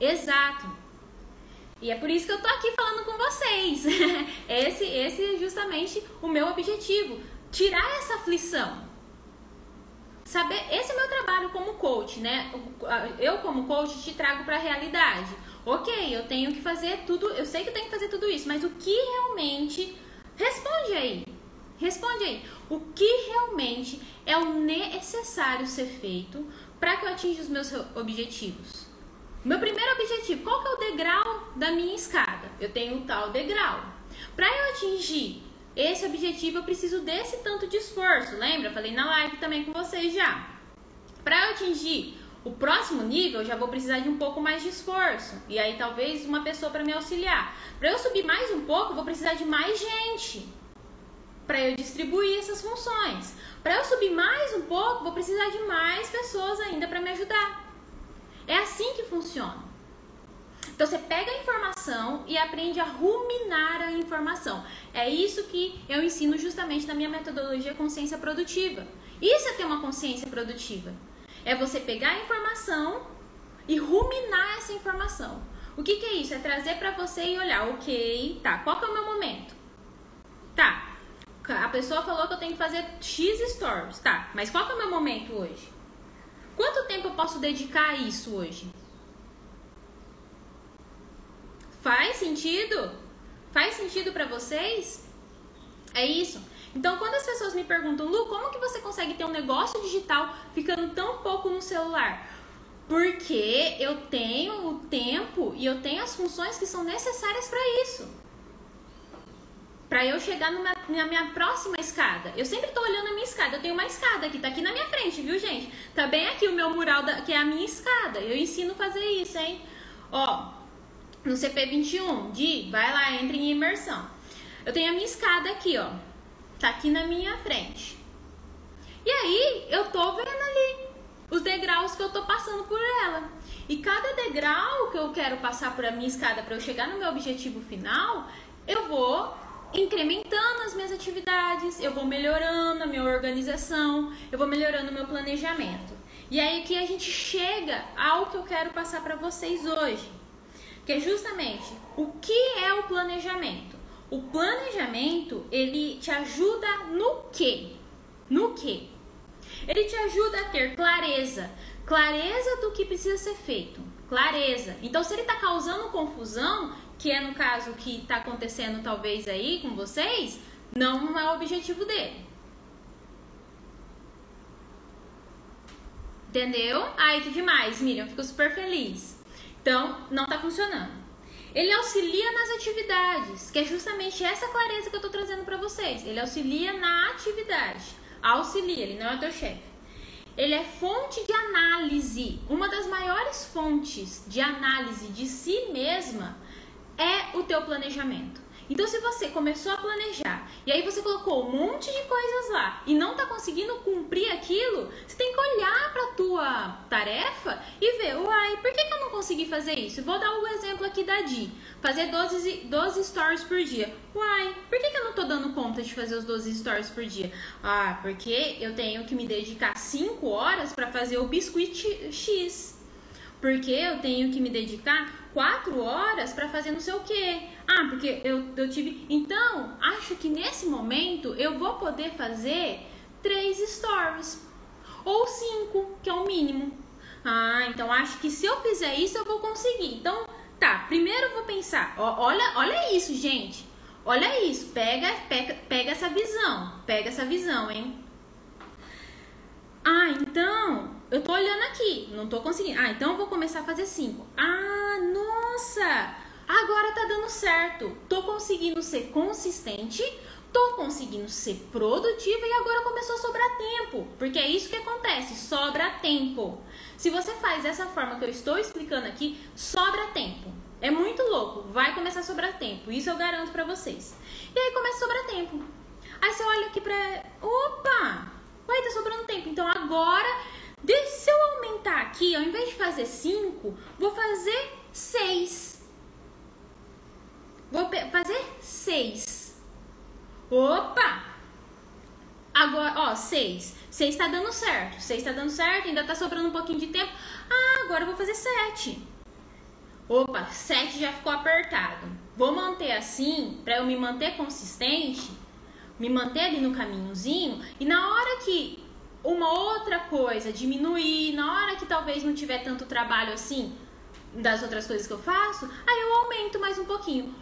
Exato. E é por isso que eu tô aqui falando com vocês. esse, esse é justamente o meu objetivo. Tirar essa aflição. Saber, esse é o meu trabalho como coach, né? Eu como coach te trago para a realidade ok, eu tenho que fazer tudo, eu sei que eu tenho que fazer tudo isso, mas o que realmente. Responde aí. Responde aí. O que realmente é o necessário ser feito para que eu atinja os meus objetivos? Meu primeiro objetivo, qual que é o degrau da minha escada? Eu tenho um tal degrau. Para eu atingir esse objetivo, eu preciso desse tanto de esforço. Lembra? Falei na live também com vocês já. Para eu atingir o próximo nível, eu já vou precisar de um pouco mais de esforço. E aí, talvez uma pessoa para me auxiliar. Para eu subir mais um pouco, eu vou precisar de mais gente para eu distribuir essas funções. Para eu subir mais um pouco, vou precisar de mais pessoas ainda para me ajudar. É assim que funciona. Então você pega a informação e aprende a ruminar a informação. É isso que eu ensino justamente na minha metodologia consciência produtiva. Isso é ter uma consciência produtiva. É você pegar a informação e ruminar essa informação. O que, que é isso? É trazer para você e olhar, ok, tá, qual que é o meu momento? Tá, a pessoa falou que eu tenho que fazer X stories, tá, mas qual que é o meu momento hoje? Quanto tempo eu posso dedicar a isso hoje? Faz sentido? Faz sentido para vocês? É isso. Então, quando as pessoas me perguntam, Lu, como que você consegue ter um negócio digital ficando tão pouco no celular? Porque eu tenho o tempo e eu tenho as funções que são necessárias para isso. Para eu chegar numa, na minha próxima escada. Eu sempre tô olhando a minha escada. Eu tenho uma escada aqui, tá aqui na minha frente, viu, gente? Tá bem aqui o meu mural, da, que é a minha escada. Eu ensino fazer isso, hein? Ó, no CP21, de vai lá, entre em imersão. Eu tenho a minha escada aqui, ó Tá aqui na minha frente. E aí eu tô vendo ali os degraus que eu tô passando por ela. E cada degrau que eu quero passar por a minha escada para eu chegar no meu objetivo final, eu vou incrementando as minhas atividades, eu vou melhorando a minha organização, eu vou melhorando o meu planejamento. E aí que a gente chega ao que eu quero passar para vocês hoje, que é justamente o que é o planejamento. O planejamento, ele te ajuda no quê? No quê? Ele te ajuda a ter clareza, clareza do que precisa ser feito, clareza. Então, se ele está causando confusão, que é no caso que está acontecendo talvez aí com vocês, não é o objetivo dele. Entendeu? Ai, que demais, Miriam, fico super feliz. Então, não está funcionando. Ele auxilia nas atividades, que é justamente essa clareza que eu estou trazendo para vocês. Ele auxilia na atividade. Auxilia, ele não é teu chefe. Ele é fonte de análise. Uma das maiores fontes de análise de si mesma é o teu planejamento. Então, se você começou a planejar e aí você colocou um monte de coisas lá e não está conseguindo cumprir aquilo, você tem que olhar para a tua tarefa e ver, uai, por que, que eu não consegui fazer isso? Vou dar um exemplo aqui da Di. Fazer 12, 12 stories por dia. Uai, por que, que eu não estou dando conta de fazer os 12 stories por dia? Ah, porque eu tenho que me dedicar 5 horas para fazer o biscuit X. Porque eu tenho que me dedicar quatro horas para fazer não sei o quê. Ah, porque eu, eu tive. Então, acho que nesse momento eu vou poder fazer três stories. Ou cinco, que é o mínimo. Ah, então acho que se eu fizer isso eu vou conseguir. Então, tá, primeiro eu vou pensar. Ó, olha, olha isso, gente. Olha isso. Pega, pega, pega essa visão. Pega essa visão, hein? Ah, então eu tô olhando aqui, não tô conseguindo. Ah, então eu vou começar a fazer cinco. Ah, nossa! Agora tá dando certo. Tô conseguindo ser consistente, tô conseguindo ser produtiva e agora começou a sobrar tempo. Porque é isso que acontece, sobra tempo. Se você faz dessa forma que eu estou explicando aqui, sobra tempo. É muito louco, vai começar a sobrar tempo. Isso eu garanto para vocês. E aí começa a sobrar tempo. Aí você olha aqui pra. Opa! Ué, tá sobrando tempo. Então agora se eu aumentar aqui, ao invés de fazer 5, vou fazer 6. Vou fazer 6. Opa! Agora, ó, 6. 6 tá dando certo. 6 tá dando certo, ainda tá sobrando um pouquinho de tempo. Ah, agora eu vou fazer 7. Opa, 7 já ficou apertado. Vou manter assim, para eu me manter consistente, me manter ali no caminhozinho, e na hora que uma outra coisa, diminuir, na hora que talvez não tiver tanto trabalho assim das outras coisas que eu faço, aí eu aumento mais um pouquinho.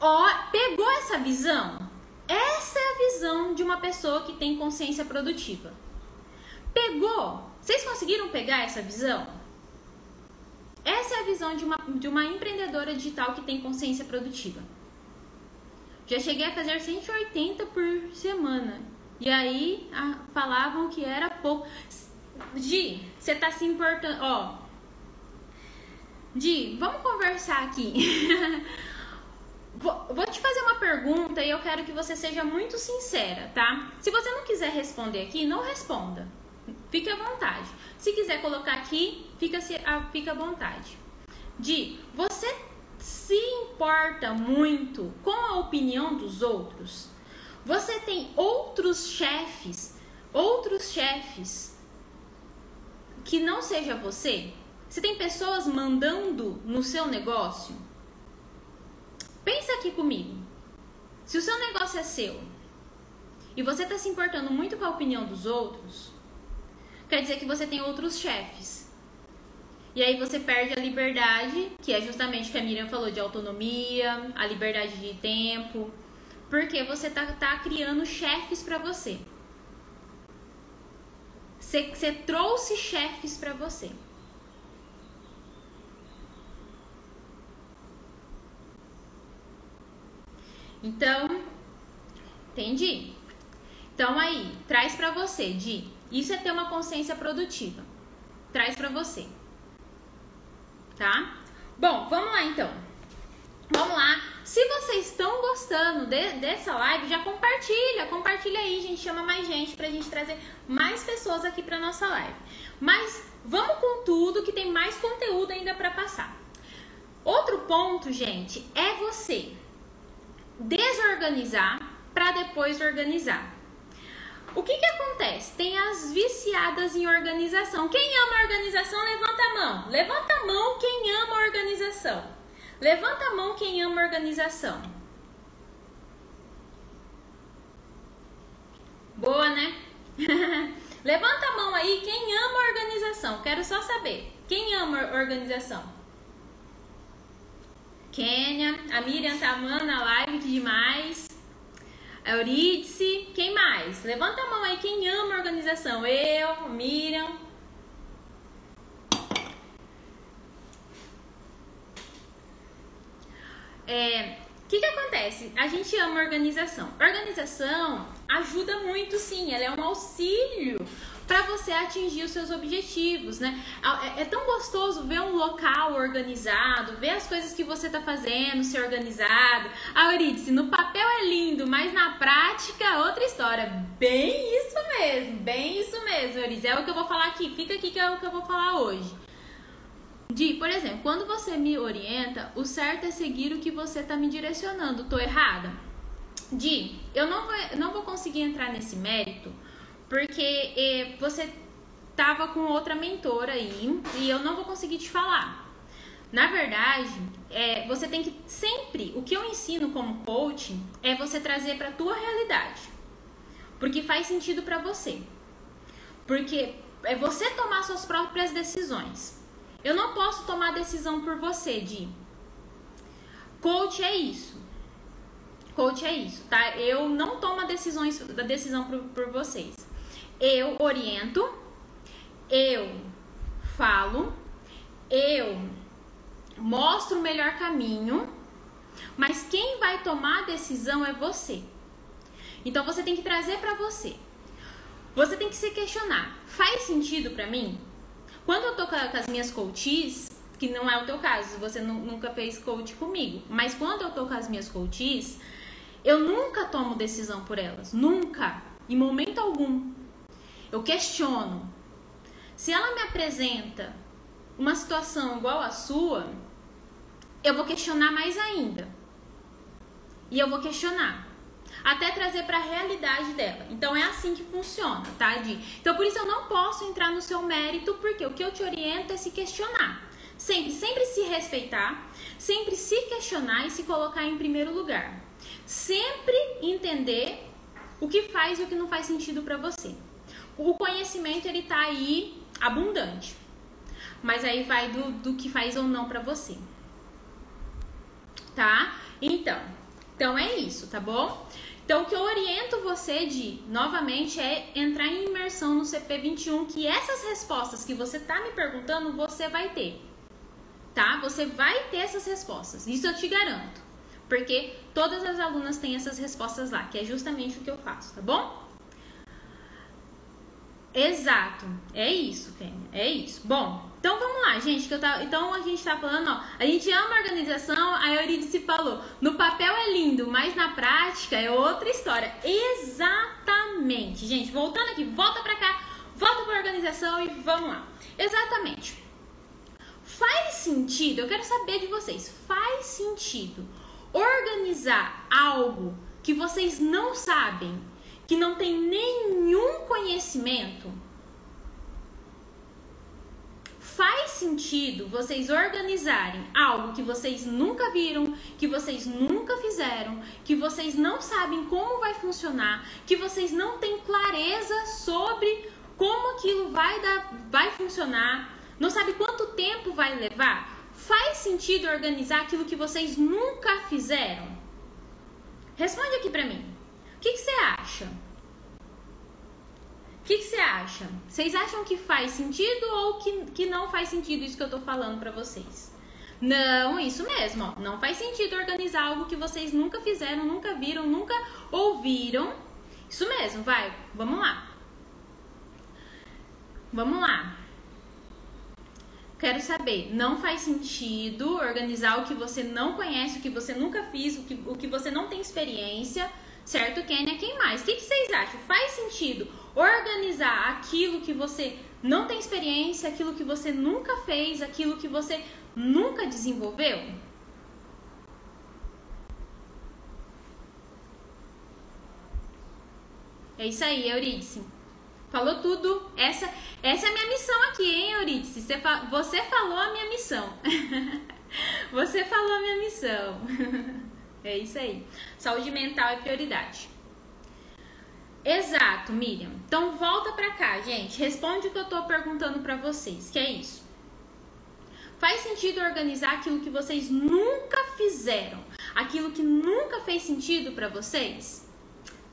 Ó, pegou essa visão? Essa é a visão de uma pessoa que tem consciência produtiva. Pegou? Vocês conseguiram pegar essa visão? Essa é a visão de uma, de uma empreendedora digital que tem consciência produtiva. Já cheguei a fazer 180 por semana. E aí a, falavam que era pouco. Di, você tá se importando. Ó. Di, vamos conversar aqui. vou, vou te fazer uma pergunta e eu quero que você seja muito sincera, tá? Se você não quiser responder aqui, não responda. Fique à vontade. Se quiser colocar aqui, fica, fica à vontade. Di, você se importa muito com a opinião dos outros? Você tem outros chefes, outros chefes que não seja você? Você tem pessoas mandando no seu negócio? Pensa aqui comigo. Se o seu negócio é seu e você está se importando muito com a opinião dos outros, quer dizer que você tem outros chefes. E aí você perde a liberdade, que é justamente o que a Miriam falou de autonomia, a liberdade de tempo, porque você tá, tá criando chefes para você. Você, você trouxe chefes para você. Então, entendi? Então aí, traz para você, Di. Isso é ter uma consciência produtiva. Traz para você. Tá? Bom, vamos lá então. Vamos lá. Se vocês estão gostando de, dessa live, já compartilha, compartilha aí, gente, chama mais gente pra gente trazer mais pessoas aqui pra nossa live. Mas vamos com tudo que tem mais conteúdo ainda para passar. Outro ponto, gente, é você desorganizar para depois organizar. O que que acontece? Tem as viciadas em organização. Quem ama organização, levanta a mão. Levanta a mão quem ama organização. Levanta a mão quem ama organização. Boa, né? Levanta a mão aí quem ama organização. Quero só saber. Quem ama organização? Kênia, a Miriam tá amando a live demais. A Eurídice, quem mais? Levanta a mão aí, quem ama organização? Eu, Miriam. É, o que, que acontece? A gente ama organização. Organização ajuda muito, sim, ela é um auxílio para você atingir os seus objetivos, né? É, é, tão gostoso ver um local organizado, ver as coisas que você tá fazendo, ser organizado. A Eurídice, no papel é lindo, mas na prática outra história. Bem isso mesmo, bem isso mesmo, Eurídice. É o que eu vou falar aqui, fica aqui que é o que eu vou falar hoje. De, por exemplo, quando você me orienta, o certo é seguir o que você está me direcionando. Tô errada? Di, eu não vou, não vou conseguir entrar nesse mérito porque eh, você tava com outra mentora aí e eu não vou conseguir te falar. Na verdade, é, você tem que sempre, o que eu ensino como coaching é você trazer para tua realidade, porque faz sentido para você, porque é você tomar suas próprias decisões. Eu não posso tomar decisão por você, de coach é isso. Coach é isso, tá? Eu não tomo decisões da decisão por, por vocês. Eu oriento, eu falo, eu mostro o melhor caminho, mas quem vai tomar a decisão é você. Então você tem que trazer para você. Você tem que se questionar: faz sentido para mim? Quando eu tô com as minhas coaches, que não é o teu caso, você nunca fez coach comigo, mas quando eu tô com as minhas coaches, eu nunca tomo decisão por elas, nunca, em momento algum. Eu questiono. Se ela me apresenta uma situação igual à sua, eu vou questionar mais ainda. E eu vou questionar até trazer para a realidade dela. Então é assim que funciona, tá, Di? Então por isso eu não posso entrar no seu mérito, porque o que eu te oriento é se questionar. Sempre, sempre se respeitar, sempre se questionar e se colocar em primeiro lugar. Sempre entender o que faz e o que não faz sentido para você. O conhecimento ele tá aí abundante. Mas aí vai do, do que faz ou não para você. Tá? Então, então é isso, tá bom? Então, o que eu oriento você de, novamente, é entrar em imersão no CP21, que essas respostas que você tá me perguntando, você vai ter. Tá? Você vai ter essas respostas. Isso eu te garanto. Porque todas as alunas têm essas respostas lá, que é justamente o que eu faço, tá bom? Exato. É isso, Fêmea. É isso. Bom, então vamos lá, gente. Que eu então a gente tá falando, ó. A gente ama a organização, a Euridice falou. No papel é lindo, mas na prática é outra história. Exatamente. Gente, voltando aqui, volta pra cá, volta pra organização e vamos lá. Exatamente. Faz sentido, eu quero saber de vocês, faz sentido organizar algo que vocês não sabem, que não tem nenhum conhecimento? Faz sentido vocês organizarem algo que vocês nunca viram, que vocês nunca fizeram, que vocês não sabem como vai funcionar, que vocês não têm clareza sobre como aquilo vai dar, vai funcionar, não sabe quanto tempo vai levar? Faz sentido organizar aquilo que vocês nunca fizeram? Responde aqui pra mim. O que, que você acha? O que, você acha? Vocês acham que faz sentido ou que, que não faz sentido isso que eu tô falando pra vocês? Não, isso mesmo, ó. Não faz sentido organizar algo que vocês nunca fizeram, nunca viram, nunca ouviram. Isso mesmo, vai, vamos lá. Vamos lá. Quero saber, não faz sentido organizar o que você não conhece, o que você nunca fez, o que, o que você não tem experiência, certo, Kênia? Quem mais? O que, que vocês acham? Faz sentido organizar aquilo que você não tem experiência, aquilo que você nunca fez, aquilo que você nunca desenvolveu? É isso aí, Eurídice. Falou tudo. Essa, essa é a minha missão aqui, hein, Eurídice? Você, fa você falou a minha missão. você falou a minha missão. é isso aí. Saúde mental é prioridade. Exato, Miriam. Então volta pra cá, gente. Responde o que eu tô perguntando pra vocês, que é isso. Faz sentido organizar aquilo que vocês nunca fizeram? Aquilo que nunca fez sentido para vocês?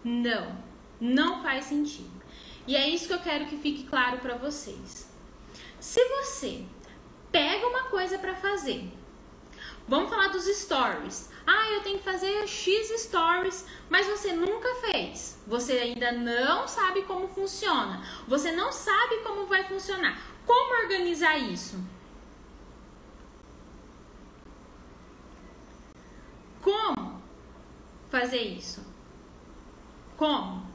Não, não faz sentido. E é isso que eu quero que fique claro para vocês. Se você pega uma coisa para fazer, vamos falar dos stories. Ah, eu tenho que fazer X stories, mas você nunca fez. Você ainda não sabe como funciona. Você não sabe como vai funcionar. Como organizar isso? Como fazer isso? Como?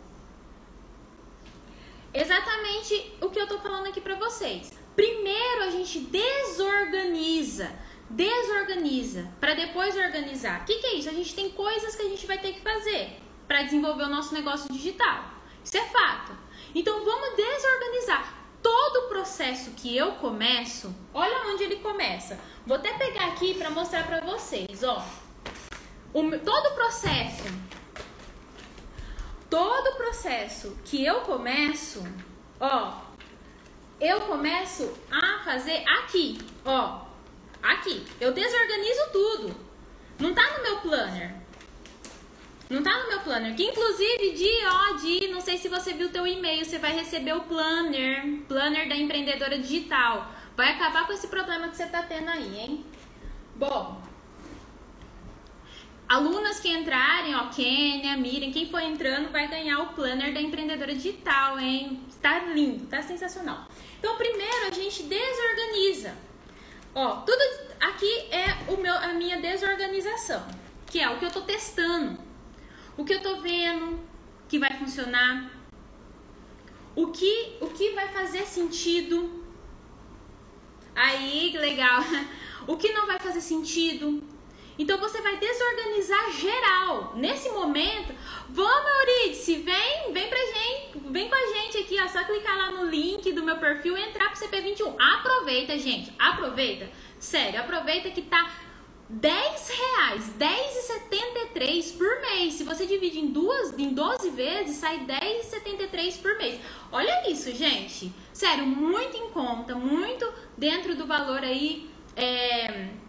Exatamente o que eu tô falando aqui para vocês. Primeiro a gente desorganiza, desorganiza para depois organizar. O que, que é isso? A gente tem coisas que a gente vai ter que fazer para desenvolver o nosso negócio digital. Isso é fato. Então vamos desorganizar todo o processo que eu começo. Olha onde ele começa. Vou até pegar aqui para mostrar para vocês, ó o, todo o processo, todo o processo que eu começo, ó, eu começo a fazer aqui, ó, aqui. Eu desorganizo tudo. Não tá no meu planner. Não tá no meu planner. Que inclusive, de ó, de, não sei se você viu o teu e-mail, você vai receber o planner, planner da empreendedora digital. Vai acabar com esse problema que você tá tendo aí, hein? Bom, Alunas que entrarem, ó, Kênia, Miriam, quem for entrando vai ganhar o planner da empreendedora digital, hein? Está lindo, tá sensacional. Então, primeiro a gente desorganiza. Ó, tudo aqui é o meu, a minha desorganização, que é o que eu tô testando, o que eu tô vendo que vai funcionar, o que, o que vai fazer sentido. Aí, legal. O que não vai fazer sentido, então você vai desorganizar geral. Nesse momento, vamos, Euridice, vem, vem pra gente, vem com a gente aqui, ó. Só clicar lá no link do meu perfil e entrar pro CP21. Aproveita, gente, aproveita. Sério, aproveita que tá 10 reais, 10,73 por mês. Se você divide em duas, em 12 vezes, sai 10,73 por mês. Olha isso, gente. Sério, muito em conta, muito dentro do valor aí. É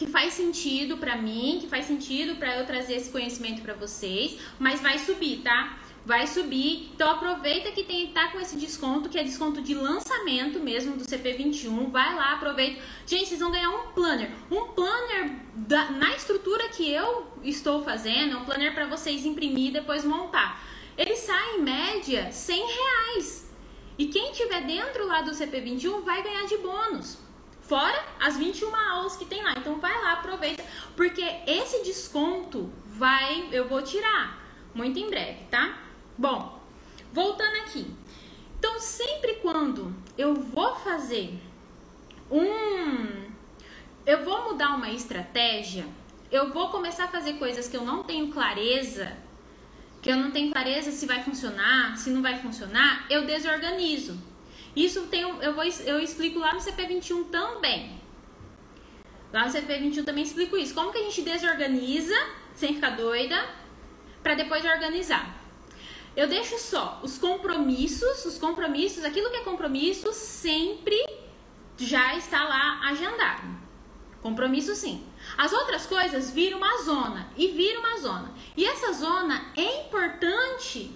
que faz sentido para mim, que faz sentido para eu trazer esse conhecimento para vocês, mas vai subir, tá? Vai subir. Então aproveita que tem tá com esse desconto, que é desconto de lançamento mesmo do CP21. Vai lá, aproveita. Gente, vocês vão ganhar um planner. Um planner da, na estrutura que eu estou fazendo, um planner para vocês imprimir e depois montar. Ele sai em média 100 reais. E quem tiver dentro lá do CP21 vai ganhar de bônus. Fora as 21 aulas que tem lá. Então vai lá, aproveita, porque esse desconto vai, eu vou tirar muito em breve, tá? Bom, voltando aqui. Então, sempre quando eu vou fazer um eu vou mudar uma estratégia, eu vou começar a fazer coisas que eu não tenho clareza, que eu não tenho clareza se vai funcionar, se não vai funcionar, eu desorganizo. Isso tem, eu, vou, eu explico lá no CP21 também. Lá no CP21 também explico isso. Como que a gente desorganiza, sem ficar doida, para depois organizar. Eu deixo só os compromissos, os compromissos, aquilo que é compromisso sempre já está lá agendado. Compromisso sim. As outras coisas viram uma zona e vira uma zona. E essa zona é importante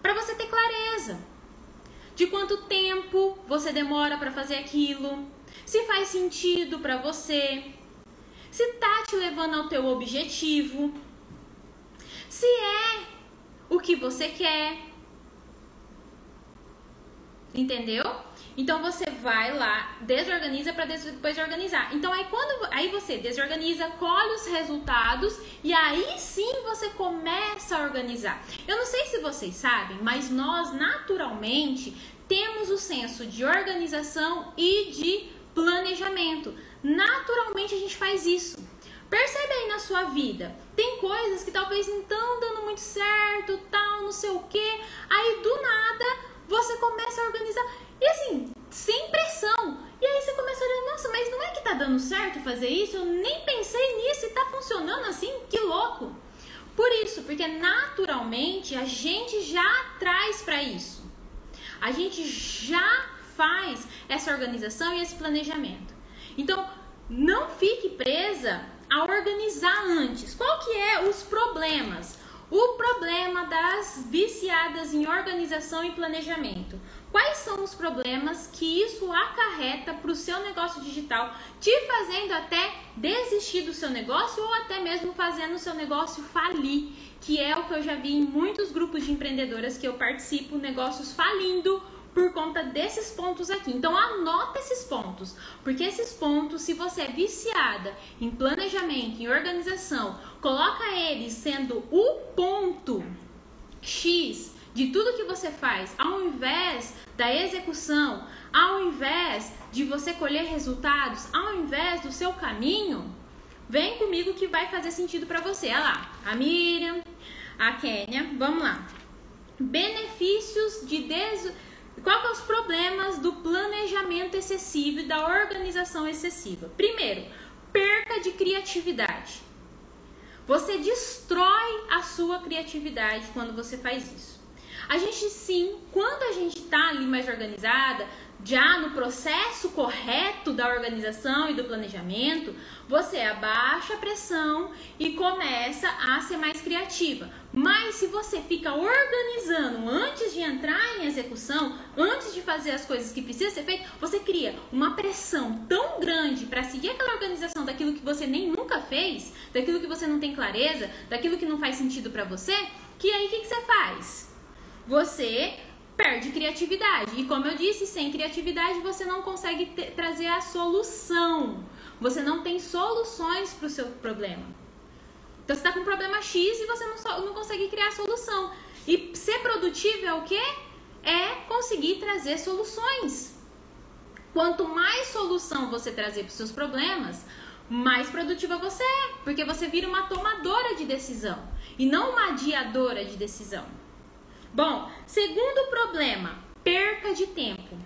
para você ter clareza de quanto tempo você demora para fazer aquilo, se faz sentido para você, se tá te levando ao teu objetivo, se é o que você quer. Entendeu? Então você vai lá, desorganiza para depois organizar. Então aí quando aí você desorganiza, colhe os resultados e aí sim você começa a organizar. Eu não sei se vocês sabem, mas nós naturalmente temos o senso de organização e de planejamento. Naturalmente a gente faz isso. Percebe aí na sua vida, tem coisas que talvez não estão dando muito certo, tal, não sei o que. Aí do nada você começa a organizar. E assim, sem pressão. E aí você começa a olhar, nossa, mas não é que tá dando certo fazer isso? Eu nem pensei nisso e tá funcionando assim? Que louco! Por isso, porque naturalmente a gente já traz para isso. A gente já faz essa organização e esse planejamento. Então, não fique presa a organizar antes. Qual que é os problemas? O problema das viciadas em organização e planejamento. Quais são os problemas que isso acarreta para o seu negócio digital, te fazendo até desistir do seu negócio ou até mesmo fazendo o seu negócio falir, que é o que eu já vi em muitos grupos de empreendedoras que eu participo, negócios falindo por conta desses pontos aqui. Então anota esses pontos, porque esses pontos, se você é viciada em planejamento, em organização, coloca eles sendo o ponto X de tudo que você faz, ao invés da execução, ao invés de você colher resultados, ao invés do seu caminho, vem comigo que vai fazer sentido para você. Olha lá, a Miriam, a Kênia, vamos lá. Benefícios de des... Qual são os problemas do planejamento excessivo e da organização excessiva? Primeiro, perca de criatividade. Você destrói a sua criatividade quando você faz isso. A gente sim, quando a gente está ali mais organizada, já no processo correto da organização e do planejamento, você abaixa a pressão e começa a ser mais criativa. Mas se você fica organizando antes de entrar em execução, antes de fazer as coisas que precisam ser feitas, você cria uma pressão tão grande para seguir aquela organização daquilo que você nem nunca fez, daquilo que você não tem clareza, daquilo que não faz sentido para você, que aí o que, que você faz? Você perde criatividade. E como eu disse, sem criatividade você não consegue ter, trazer a solução. Você não tem soluções para o seu problema. Então você está com um problema X e você não, não consegue criar a solução. E ser produtivo é o quê? É conseguir trazer soluções. Quanto mais solução você trazer para os seus problemas, mais produtiva você é, porque você vira uma tomadora de decisão e não uma adiadora de decisão. Bom, segundo problema, perca de tempo.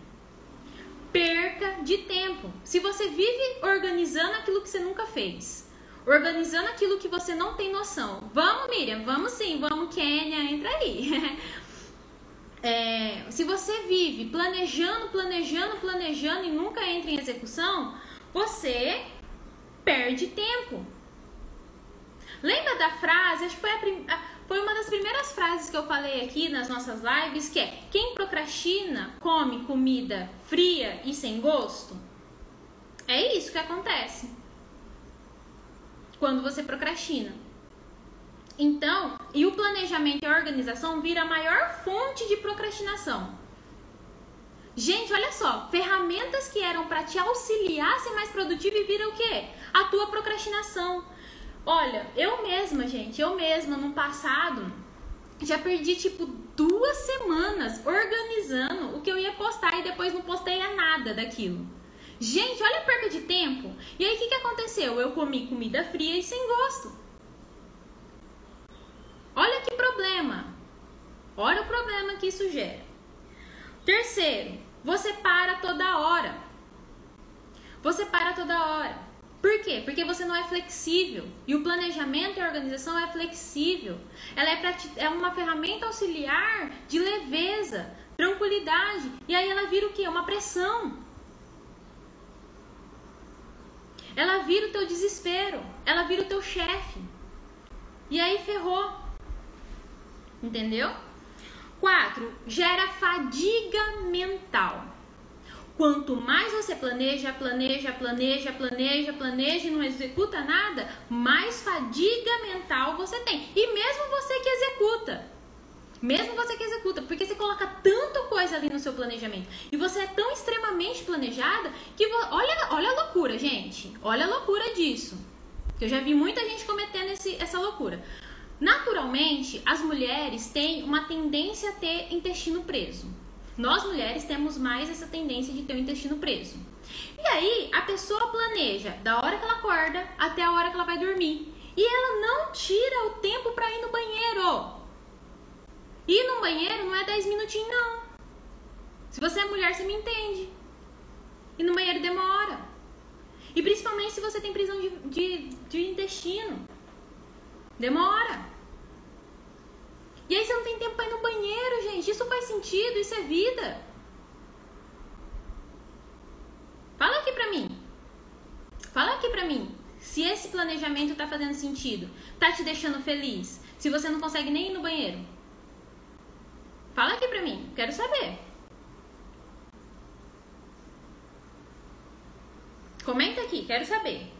Perca de tempo. Se você vive organizando aquilo que você nunca fez, organizando aquilo que você não tem noção. Vamos, Miriam, vamos sim, vamos, Kênia, entra aí. É, se você vive planejando, planejando, planejando e nunca entra em execução, você perde tempo. Lembra da frase? Acho que foi a, primeira foi uma das primeiras frases que eu falei aqui nas nossas lives, que é: quem procrastina come comida fria e sem gosto? É isso que acontece quando você procrastina. Então, e o planejamento e a organização vira a maior fonte de procrastinação. Gente, olha só, ferramentas que eram para te auxiliar a ser mais produtivo e viram o quê? A tua procrastinação. Olha, eu mesma, gente, eu mesma no passado já perdi tipo duas semanas organizando o que eu ia postar e depois não postei a nada daquilo. Gente, olha a perca de tempo. E aí o que, que aconteceu? Eu comi comida fria e sem gosto. Olha que problema. Olha o problema que isso gera. Terceiro, você para toda hora. Você para toda hora. Por quê? Porque você não é flexível. E o planejamento e a organização é flexível. Ela é, pra, é uma ferramenta auxiliar de leveza, tranquilidade. E aí ela vira o quê? Uma pressão. Ela vira o teu desespero. Ela vira o teu chefe. E aí ferrou. Entendeu? 4. Gera fadiga mental. Quanto mais você planeja, planeja, planeja, planeja, planeja e não executa nada, mais fadiga mental você tem. E mesmo você que executa. Mesmo você que executa, porque você coloca tanta coisa ali no seu planejamento e você é tão extremamente planejada que olha, olha a loucura, gente. Olha a loucura disso. Eu já vi muita gente cometendo esse, essa loucura. Naturalmente, as mulheres têm uma tendência a ter intestino preso. Nós mulheres temos mais essa tendência de ter o intestino preso. E aí, a pessoa planeja da hora que ela acorda até a hora que ela vai dormir. E ela não tira o tempo para ir no banheiro. Ir no banheiro não é 10 minutinhos, não. Se você é mulher, você me entende. E no banheiro demora. E principalmente se você tem prisão de, de, de intestino. Demora. E aí você não tem tempo para ir no banheiro, gente. Isso faz sentido, isso é vida. Fala aqui pra mim. Fala aqui pra mim. Se esse planejamento tá fazendo sentido, tá te deixando feliz, se você não consegue nem ir no banheiro. Fala aqui pra mim, quero saber. Comenta aqui, quero saber.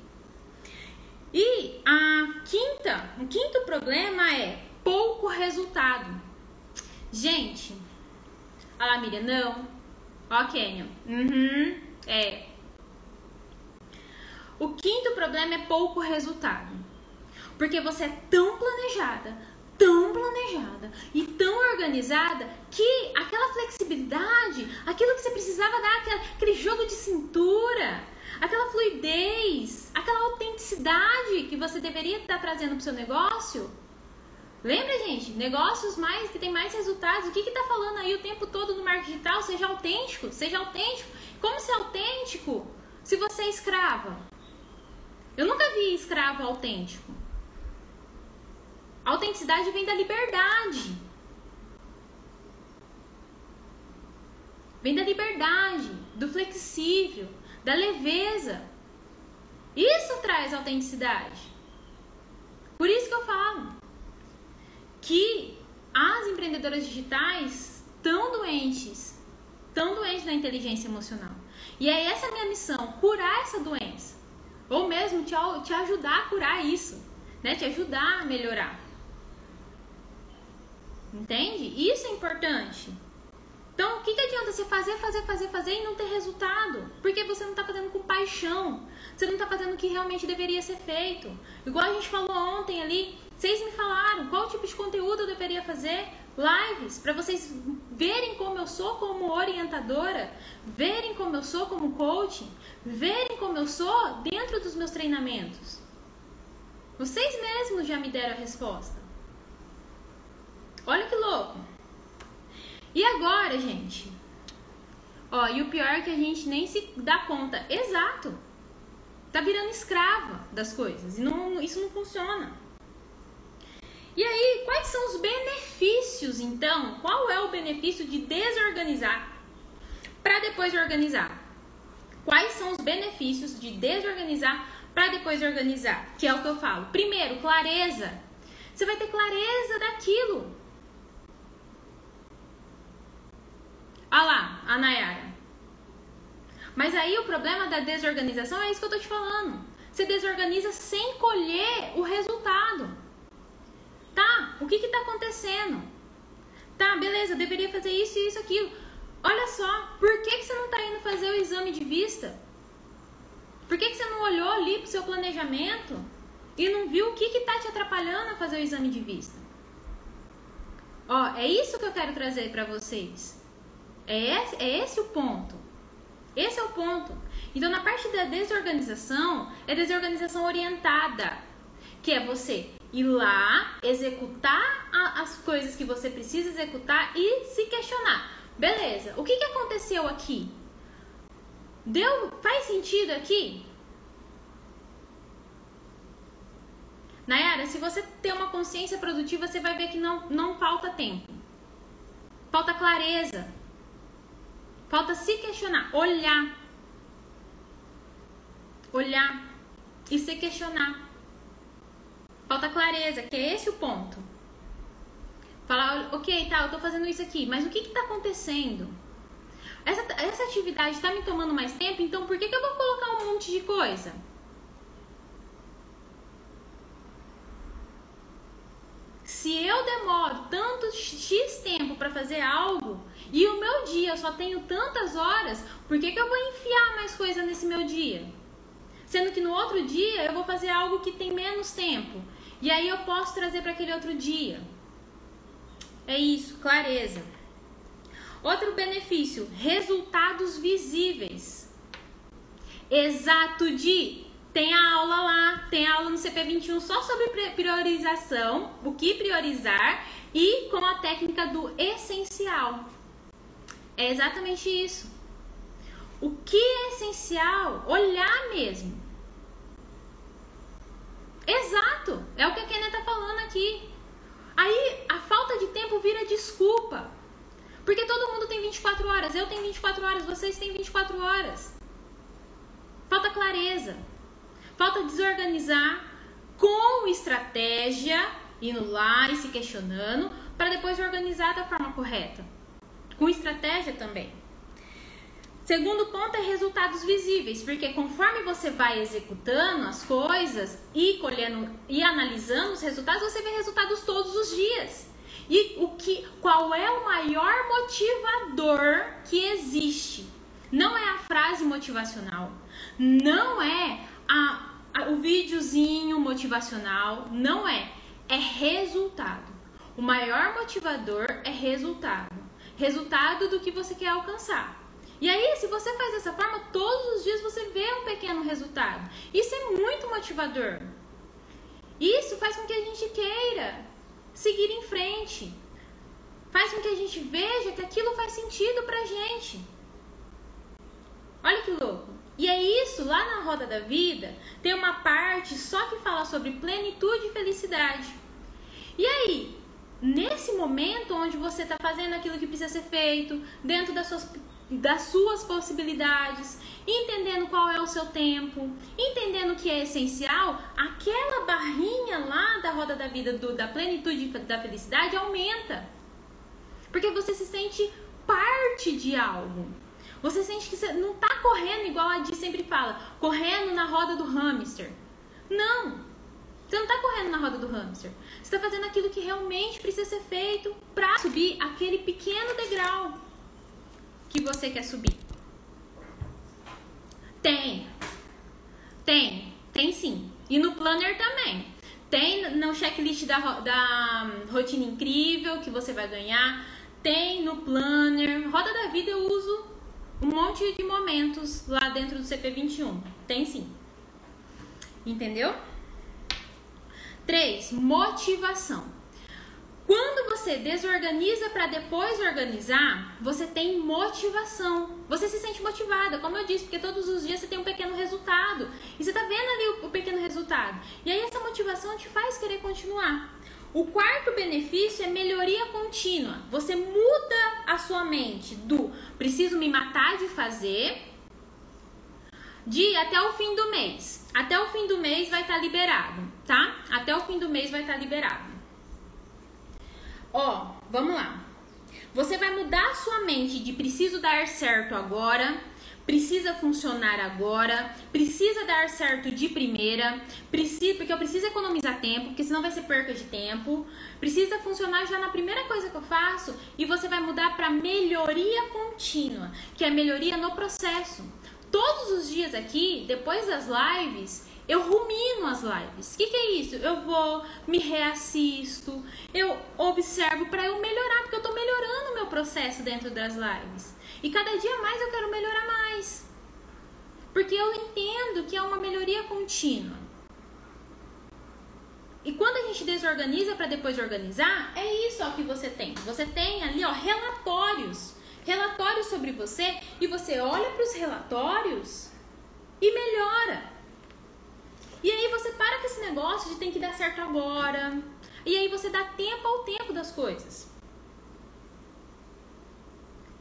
E a quinta, o quinto problema é pouco resultado. Gente, a lá, Miriam, não. Ó, Kenyon. Uhum, é. O quinto problema é pouco resultado. Porque você é tão planejada, tão planejada e tão organizada que aquela flexibilidade, aquilo que você precisava dar, aquele jogo de cintura, aquela fluidez, aquela autenticidade que você deveria estar trazendo para o seu negócio. Lembra, gente? Negócios mais que tem mais resultados. O que está falando aí o tempo todo no marketing digital? Seja autêntico, seja autêntico. Como ser autêntico se você é escrava? Eu nunca vi escravo autêntico. A autenticidade vem da liberdade. Vem da liberdade, do flexível, da leveza. Isso traz autenticidade. Por isso que eu falo que as empreendedoras digitais estão doentes, estão doentes da inteligência emocional. E é essa a minha missão, curar essa doença. Ou mesmo te, te ajudar a curar isso, né? Te ajudar a melhorar. Entende? Isso é importante. Então, o que, que adianta você fazer, fazer, fazer, fazer e não ter resultado? Porque você não está fazendo com paixão. Você não está fazendo o que realmente deveria ser feito. Igual a gente falou ontem ali, vocês me falaram qual tipo de conteúdo eu deveria fazer. Lives, para vocês verem como eu sou como orientadora, verem como eu sou como coach, verem como eu sou dentro dos meus treinamentos. Vocês mesmos já me deram a resposta. Olha que louco. E agora, gente? Ó, e o pior é que a gente nem se dá conta. Exato. Tá virando escrava das coisas. E não, isso não funciona. E aí, quais são os benefícios, então? Qual é o benefício de desorganizar para depois organizar? Quais são os benefícios de desorganizar para depois organizar? Que é o que eu falo. Primeiro, clareza. Você vai ter clareza daquilo. Olha lá, a Nayara. Mas aí o problema da desorganização é isso que eu tô te falando. Você desorganiza sem colher o resultado. Tá, o que que tá acontecendo? Tá, beleza, deveria fazer isso, isso, aquilo. Olha só, por que, que você não tá indo fazer o exame de vista? Por que, que você não olhou ali pro seu planejamento e não viu o que que tá te atrapalhando a fazer o exame de vista? Ó, é isso que eu quero trazer para vocês. É esse, é esse o ponto. Esse é o ponto. Então, na parte da desorganização, é desorganização orientada, que é você ir lá, executar a, as coisas que você precisa executar e se questionar. Beleza, o que, que aconteceu aqui? Deu, faz sentido aqui? Nayara, se você ter uma consciência produtiva, você vai ver que não, não falta tempo. Falta clareza. Falta se questionar, olhar. Olhar e se questionar. Falta clareza, que é esse o ponto. Falar, ok, tá, eu tô fazendo isso aqui, mas o que que tá acontecendo? Essa, essa atividade tá me tomando mais tempo, então por que, que eu vou colocar um monte de coisa? Se eu demoro tanto X tempo para fazer algo, e o meu dia eu só tenho tantas horas, por que, que eu vou enfiar mais coisa nesse meu dia? Sendo que no outro dia eu vou fazer algo que tem menos tempo. E aí eu posso trazer para aquele outro dia. É isso, clareza. Outro benefício, resultados visíveis. Exato de tem a aula lá, tem a aula no CP21 só sobre priorização, o que priorizar e com a técnica do essencial. É exatamente isso. O que é essencial? Olhar mesmo. Exato! É o que a Kenia está falando aqui. Aí a falta de tempo vira desculpa. Porque todo mundo tem 24 horas. Eu tenho 24 horas, vocês têm 24 horas. Falta clareza. Falta desorganizar com estratégia, indo lá e se questionando, para depois organizar da forma correta. Com estratégia também. Segundo ponto é resultados visíveis, porque conforme você vai executando as coisas e colhendo e analisando os resultados, você vê resultados todos os dias. E o que, qual é o maior motivador que existe? Não é a frase motivacional, não é a, a, o videozinho motivacional, não é, é resultado. O maior motivador é resultado, resultado do que você quer alcançar. E aí, se você faz dessa forma, todos os dias você vê um pequeno resultado. Isso é muito motivador. Isso faz com que a gente queira seguir em frente. Faz com que a gente veja que aquilo faz sentido pra gente. Olha que louco. E é isso, lá na roda da vida, tem uma parte só que fala sobre plenitude e felicidade. E aí, nesse momento onde você está fazendo aquilo que precisa ser feito, dentro das suas das suas possibilidades, entendendo qual é o seu tempo, entendendo o que é essencial, aquela barrinha lá da roda da vida, do, da plenitude da felicidade aumenta. Porque você se sente parte de algo. Você sente que você não está correndo igual a Di sempre fala, correndo na roda do hamster. Não! Você não está correndo na roda do hamster. Você está fazendo aquilo que realmente precisa ser feito para subir aquele pequeno degrau que você quer subir? Tem. Tem. Tem sim. E no planner também. Tem no checklist da, da rotina incrível que você vai ganhar. Tem no planner. Roda da vida eu uso um monte de momentos lá dentro do CP21. Tem sim. Entendeu? 3. Motivação. Quando você desorganiza para depois organizar, você tem motivação. Você se sente motivada, como eu disse, porque todos os dias você tem um pequeno resultado. E você está vendo ali o, o pequeno resultado. E aí essa motivação te faz querer continuar. O quarto benefício é melhoria contínua. Você muda a sua mente do preciso me matar de fazer de até o fim do mês. Até o fim do mês vai estar tá liberado, tá? Até o fim do mês vai estar tá liberado. Ó, vamos lá. Você vai mudar a sua mente de preciso dar certo agora, precisa funcionar agora, precisa dar certo de primeira, precisa, porque eu preciso economizar tempo, porque senão vai ser perca de tempo. Precisa funcionar já na primeira coisa que eu faço e você vai mudar para melhoria contínua, que é melhoria no processo. Todos os dias aqui, depois das lives, eu rumino as lives. O que, que, é isso? Eu vou, me reassisto, eu observo para eu melhorar, porque eu estou melhorando o meu processo dentro das lives. E cada dia mais eu quero melhorar mais. Porque eu entendo que é uma melhoria contínua. E quando a gente desorganiza para depois organizar, é isso ó, que você tem. Você tem ali ó, relatórios. Relatórios sobre você. E você olha para os relatórios e melhora. E aí você para com esse negócio de tem que dar certo agora. E aí você dá tempo ao tempo das coisas.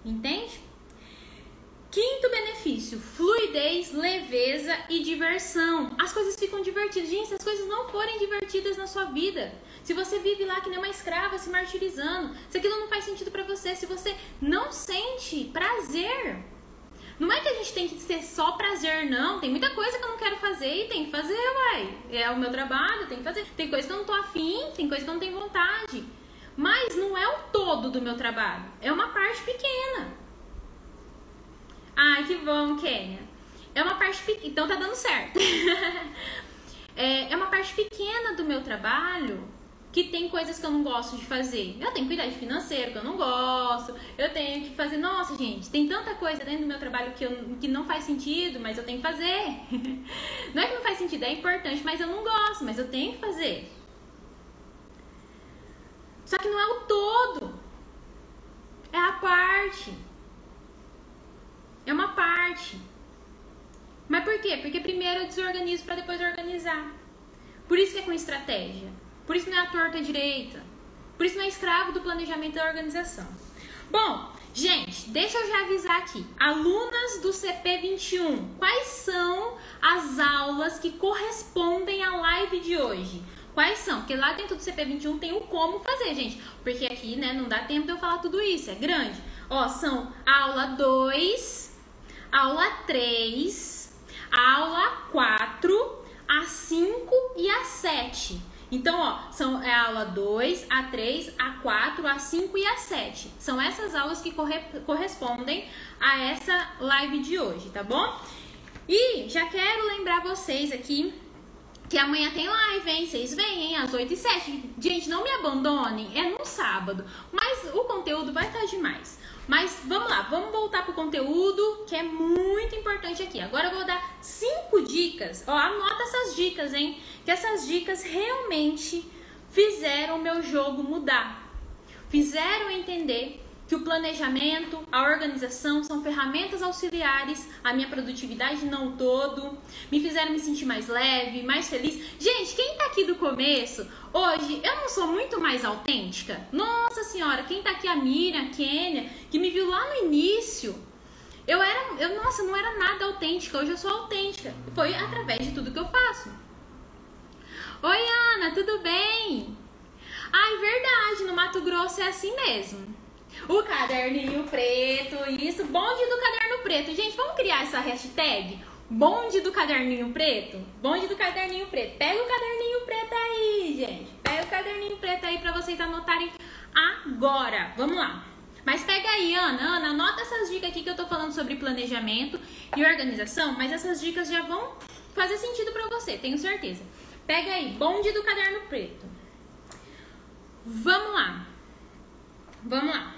Entende? Quinto benefício: fluidez, leveza e diversão. As coisas ficam divertidas. Gente, se as coisas não forem divertidas na sua vida, se você vive lá que nem uma escrava se martirizando, se aquilo não faz sentido para você, se você não sente prazer não é que a gente tem que ser só prazer, não. Tem muita coisa que eu não quero fazer e tem que fazer, uai. É o meu trabalho, tem que fazer. Tem coisa que eu não tô afim, tem coisa que eu não tenho vontade. Mas não é o todo do meu trabalho. É uma parte pequena. Ai, que bom, Kênia. É uma parte pequena. Então tá dando certo. é, é uma parte pequena do meu trabalho que tem coisas que eu não gosto de fazer. Eu tenho que cuidar de financeiro que eu não gosto. Eu tenho que fazer. Nossa, gente, tem tanta coisa dentro do meu trabalho que, eu, que não faz sentido, mas eu tenho que fazer. não é que não faz sentido, é importante, mas eu não gosto, mas eu tenho que fazer. Só que não é o todo. É a parte. É uma parte. Mas por quê? Porque primeiro eu desorganizo para depois organizar. Por isso que é com estratégia. Por isso não é a torta direita. Por isso não é escravo do planejamento da organização. Bom, Gente, deixa eu já avisar aqui. Alunas do CP21, quais são as aulas que correspondem à live de hoje? Quais são? Porque lá dentro do CP21 tem o como fazer, gente. Porque aqui, né, não dá tempo de eu falar tudo isso, é grande. Ó, são aula 2, aula 3, aula 4, a 5 e a 7. Então, ó, são é a aula 2, a 3, a 4, a 5 e a 7. São essas aulas que corre, correspondem a essa live de hoje, tá bom? E já quero lembrar vocês aqui que amanhã tem live, hein? Vocês vêm, hein? Às 8 e 7. Gente, não me abandonem, é no sábado. Mas o conteúdo vai estar demais. Mas vamos lá, vamos voltar pro conteúdo que é muito importante aqui. Agora eu vou dar cinco dicas. Ó, anota essas dicas, hein? Que essas dicas realmente fizeram o meu jogo mudar. Fizeram entender que o planejamento, a organização são ferramentas auxiliares à minha produtividade não todo, me fizeram me sentir mais leve, mais feliz. Gente, quem tá aqui do começo, hoje, eu não sou muito mais autêntica? Nossa senhora, quem tá aqui, a Miriam, a Kênia, que me viu lá no início, eu nossa, não era nada autêntica, hoje eu sou autêntica. Foi através de tudo que eu faço. Oi, Ana, tudo bem? Ai, verdade, no Mato Grosso é assim mesmo. O caderninho preto, isso, bonde do caderno preto. Gente, vamos criar essa hashtag? Bonde do caderninho preto? Bonde do caderninho preto. Pega o caderninho preto aí, gente. Pega o caderninho preto aí pra vocês anotarem agora. Vamos lá. Mas pega aí, Ana. Ana, anota essas dicas aqui que eu tô falando sobre planejamento e organização, mas essas dicas já vão fazer sentido para você, tenho certeza. Pega aí, bonde do caderno preto. Vamos lá. Vamos lá.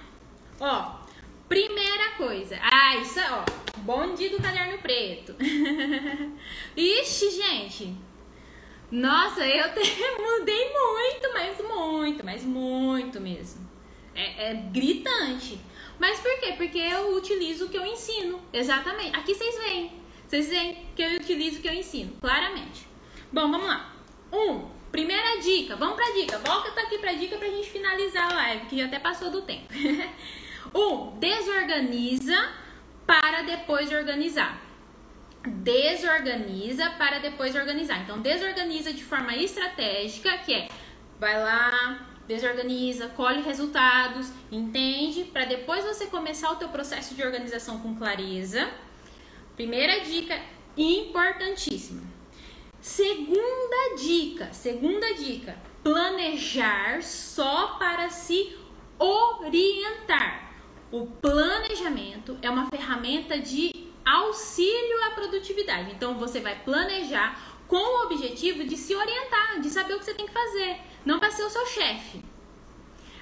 Ó, primeira coisa. Ah, isso é, ó, bonde do caderno preto. Ixi, gente. Nossa, eu te, mudei muito, mas muito, mas muito mesmo. É, é gritante. Mas por quê? Porque eu utilizo o que eu ensino. Exatamente. Aqui vocês veem. Vocês veem que eu utilizo o que eu ensino, claramente. Bom, vamos lá. Um, primeira dica. Vamos pra dica. Volta aqui pra dica pra gente finalizar a live, que já até passou do tempo. Um, desorganiza para depois organizar. Desorganiza para depois organizar. Então, desorganiza de forma estratégica, que é vai lá, desorganiza, colhe resultados, entende? Para depois você começar o teu processo de organização com clareza. Primeira dica importantíssima. Segunda dica, segunda dica, planejar só para se orientar. O planejamento é uma ferramenta de auxílio à produtividade. Então você vai planejar com o objetivo de se orientar, de saber o que você tem que fazer, não para ser o seu chefe.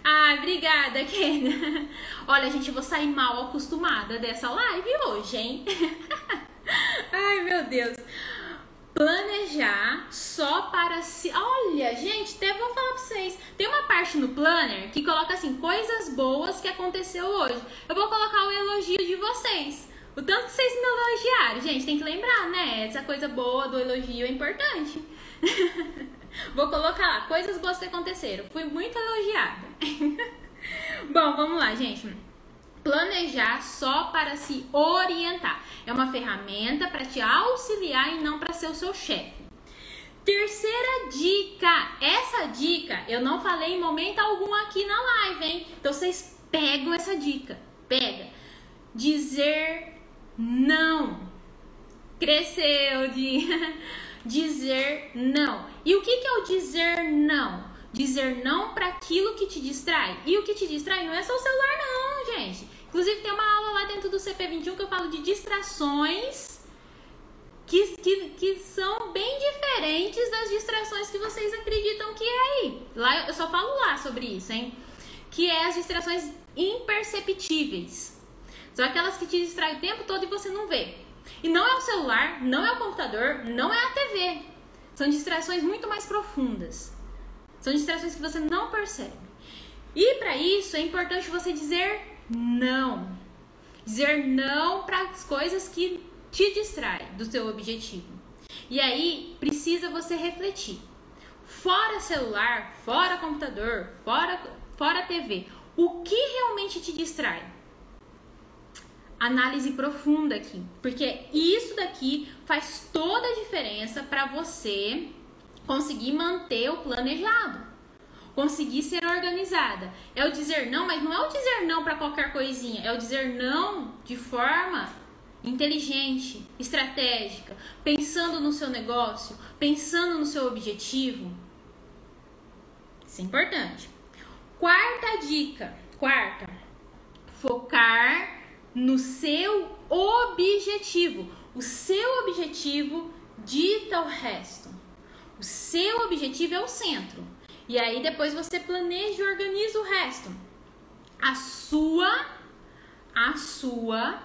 Ah, obrigada, Kena. Olha, gente, eu vou sair mal acostumada dessa live hoje, hein? Ai, meu Deus planejar só para se. Olha, gente, até vou falar pra vocês. Tem uma parte no planner que coloca assim, coisas boas que aconteceu hoje. Eu vou colocar o elogio de vocês. O tanto que vocês me elogiaram. Gente, tem que lembrar, né? Essa coisa boa do elogio é importante. vou colocar lá, coisas boas que aconteceram. Fui muito elogiada. Bom, vamos lá, gente planejar só para se orientar. É uma ferramenta para te auxiliar e não para ser o seu chefe. Terceira dica. Essa dica eu não falei em momento algum aqui na live, hein? Então vocês pegam essa dica. Pega. Dizer não. Cresceu de dizer não. E o que, que é o dizer não? Dizer não para aquilo que te distrai. E o que te distrai não é só o celular, não, gente. Inclusive, tem uma aula lá dentro do CP21 que eu falo de distrações que, que, que são bem diferentes das distrações que vocês acreditam que é aí. Lá eu só falo lá sobre isso, hein? Que é as distrações imperceptíveis. São aquelas que te distraem o tempo todo e você não vê. E não é o celular, não é o computador, não é a TV. São distrações muito mais profundas. São distrações que você não percebe. E para isso é importante você dizer não. Dizer não para as coisas que te distraem do seu objetivo. E aí precisa você refletir. Fora celular, fora computador, fora, fora TV, o que realmente te distrai? Análise profunda aqui, porque isso daqui faz toda a diferença para você conseguir manter o planejado, conseguir ser organizada. É o dizer não, mas não é o dizer não para qualquer coisinha, é o dizer não de forma inteligente, estratégica, pensando no seu negócio, pensando no seu objetivo. Isso é importante. Quarta dica, quarta, focar no seu objetivo. O seu objetivo dita o resto. O seu objetivo é o centro. E aí depois você planeja e organiza o resto. A sua a sua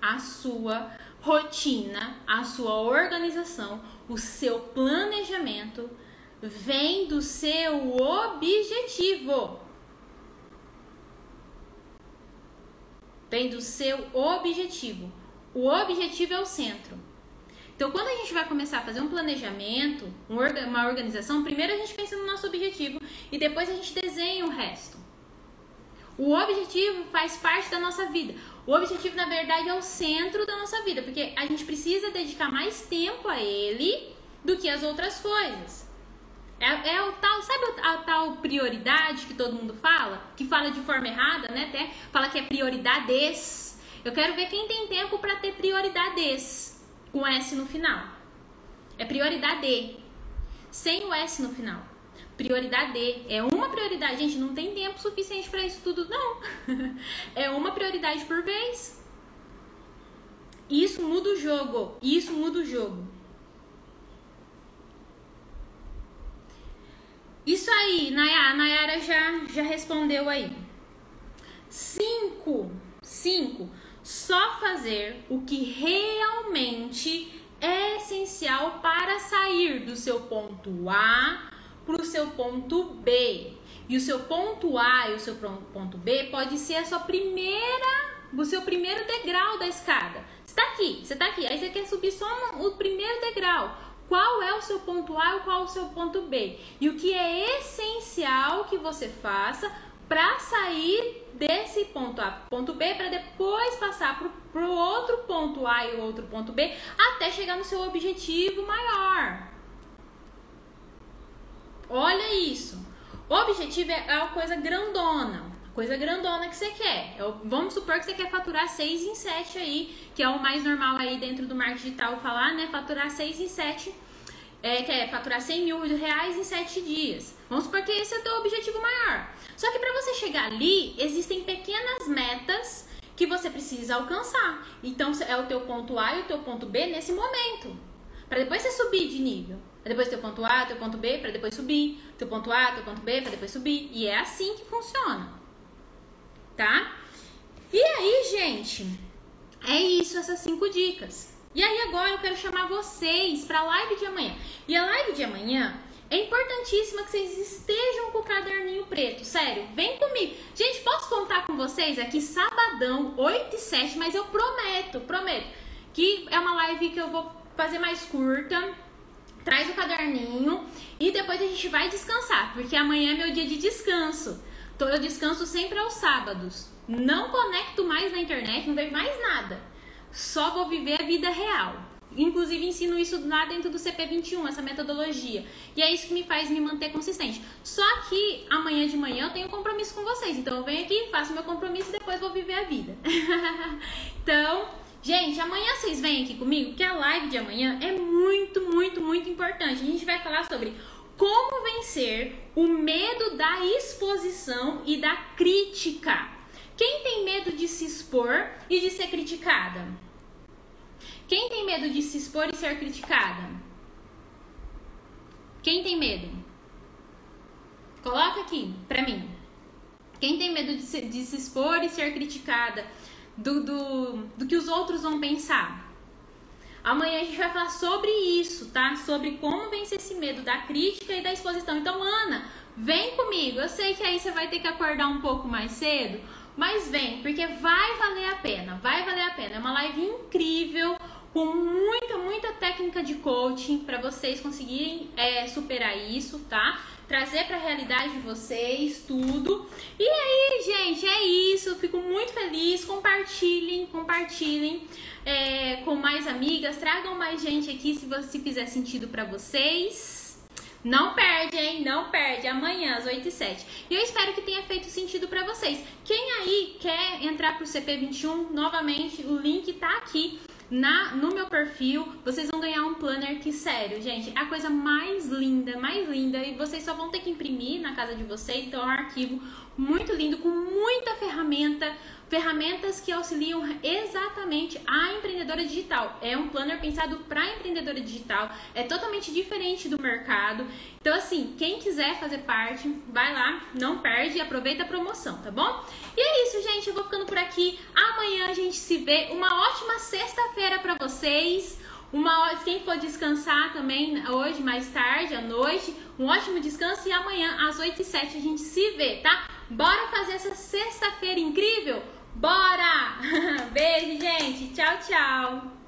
a sua rotina, a sua organização, o seu planejamento vem do seu objetivo. Vem do seu objetivo. O objetivo é o centro. Então, quando a gente vai começar a fazer um planejamento, uma organização, primeiro a gente pensa no nosso objetivo e depois a gente desenha o resto. O objetivo faz parte da nossa vida. O objetivo, na verdade, é o centro da nossa vida, porque a gente precisa dedicar mais tempo a ele do que as outras coisas. É, é, o tal, sabe a tal prioridade que todo mundo fala? Que fala de forma errada, né? Até fala que é prioridades. Eu quero ver quem tem tempo para ter prioridades com S no final. É prioridade. Sem o S no final. Prioridade. É uma prioridade. Gente, não tem tempo suficiente para isso tudo, não. é uma prioridade por vez. Isso muda o jogo. Isso muda o jogo. Isso aí, Nayara, a Nayara já, já respondeu aí. Cinco, cinco, só fazer o que realmente é essencial para sair do seu ponto A para o seu ponto B. E o seu ponto A e o seu ponto B pode ser a sua primeira, o seu primeiro degrau da escada. Você está aqui, você está aqui, aí você quer subir só o primeiro degrau qual é o seu ponto A e qual é o seu ponto B. E o que é essencial que você faça para sair desse ponto A ponto B para depois passar para o outro ponto A e o outro ponto B até chegar no seu objetivo maior. Olha isso. O objetivo é uma coisa grandona. Coisa grandona que você quer. Eu, vamos supor que você quer faturar 6 em 7 aí, que é o mais normal aí dentro do marketing digital falar, né? Faturar 6 em 7, é, que é faturar 100 mil reais em 7 dias. Vamos supor que esse é o teu objetivo maior. Só que para você chegar ali, existem pequenas metas que você precisa alcançar. Então é o teu ponto A e o teu ponto B nesse momento. Para depois você subir de nível. Pra depois teu ponto A, teu ponto B, para depois subir. Teu ponto A, teu ponto B, para depois subir. E é assim que funciona tá? E aí, gente, é isso, essas cinco dicas. E aí agora eu quero chamar vocês para a live de amanhã. E a live de amanhã é importantíssima que vocês estejam com o caderninho preto, sério, vem comigo. Gente, posso contar com vocês aqui sabadão, 8 e 7, mas eu prometo, prometo, que é uma live que eu vou fazer mais curta. Traz o caderninho e depois a gente vai descansar, porque amanhã é meu dia de descanso. Então eu descanso sempre aos sábados. Não conecto mais na internet, não vejo mais nada. Só vou viver a vida real. Inclusive ensino isso lá dentro do CP21, essa metodologia. E é isso que me faz me manter consistente. Só que amanhã de manhã eu tenho um compromisso com vocês. Então eu venho aqui, faço meu compromisso e depois vou viver a vida. então, gente, amanhã vocês vêm aqui comigo, que a live de amanhã é muito, muito, muito importante. A gente vai falar sobre como vencer o medo da exposição e da crítica? Quem tem medo de se expor e de ser criticada? Quem tem medo de se expor e ser criticada? Quem tem medo? Coloca aqui pra mim. Quem tem medo de se, de se expor e ser criticada? Do, do, do que os outros vão pensar? Amanhã a gente vai falar sobre isso, tá? Sobre como vencer esse medo da crítica e da exposição. Então, Ana, vem comigo. Eu sei que aí você vai ter que acordar um pouco mais cedo, mas vem, porque vai valer a pena. Vai valer a pena. É uma live incrível, com muita, muita técnica de coaching para vocês conseguirem é, superar isso, tá? Trazer para a realidade de vocês tudo. E aí, gente, é isso. Fico muito feliz. Compartilhem, compartilhem é, com mais amigas, tragam mais gente aqui se, você, se fizer sentido para vocês. Não perde, hein? Não perde. Amanhã, às 8 e 7. E eu espero que tenha feito sentido para vocês. Quem aí quer entrar pro CP21, novamente, o link tá aqui na, no meu perfil, vocês vão ganhar um planner que, sério, gente, é a coisa mais linda, mais linda. E vocês só vão ter que imprimir na casa de vocês. Então, é um arquivo muito lindo, com muita ferramenta, ferramentas que auxiliam exatamente a empreendedora digital. É um planner pensado para empreendedora digital, é totalmente diferente do mercado. Então, assim, quem quiser fazer parte, vai lá, não perde e aproveita a promoção, tá bom? E é isso, gente. Eu vou ficando por aqui. Amanhã a gente se vê. Uma ótima sexta-feira para vocês. Uma quem for descansar também hoje mais tarde à noite, um ótimo descanso e amanhã às 8 e 7 a gente se vê, tá? Bora fazer essa sexta-feira incrível? Bora! Beijo, gente. Tchau, tchau.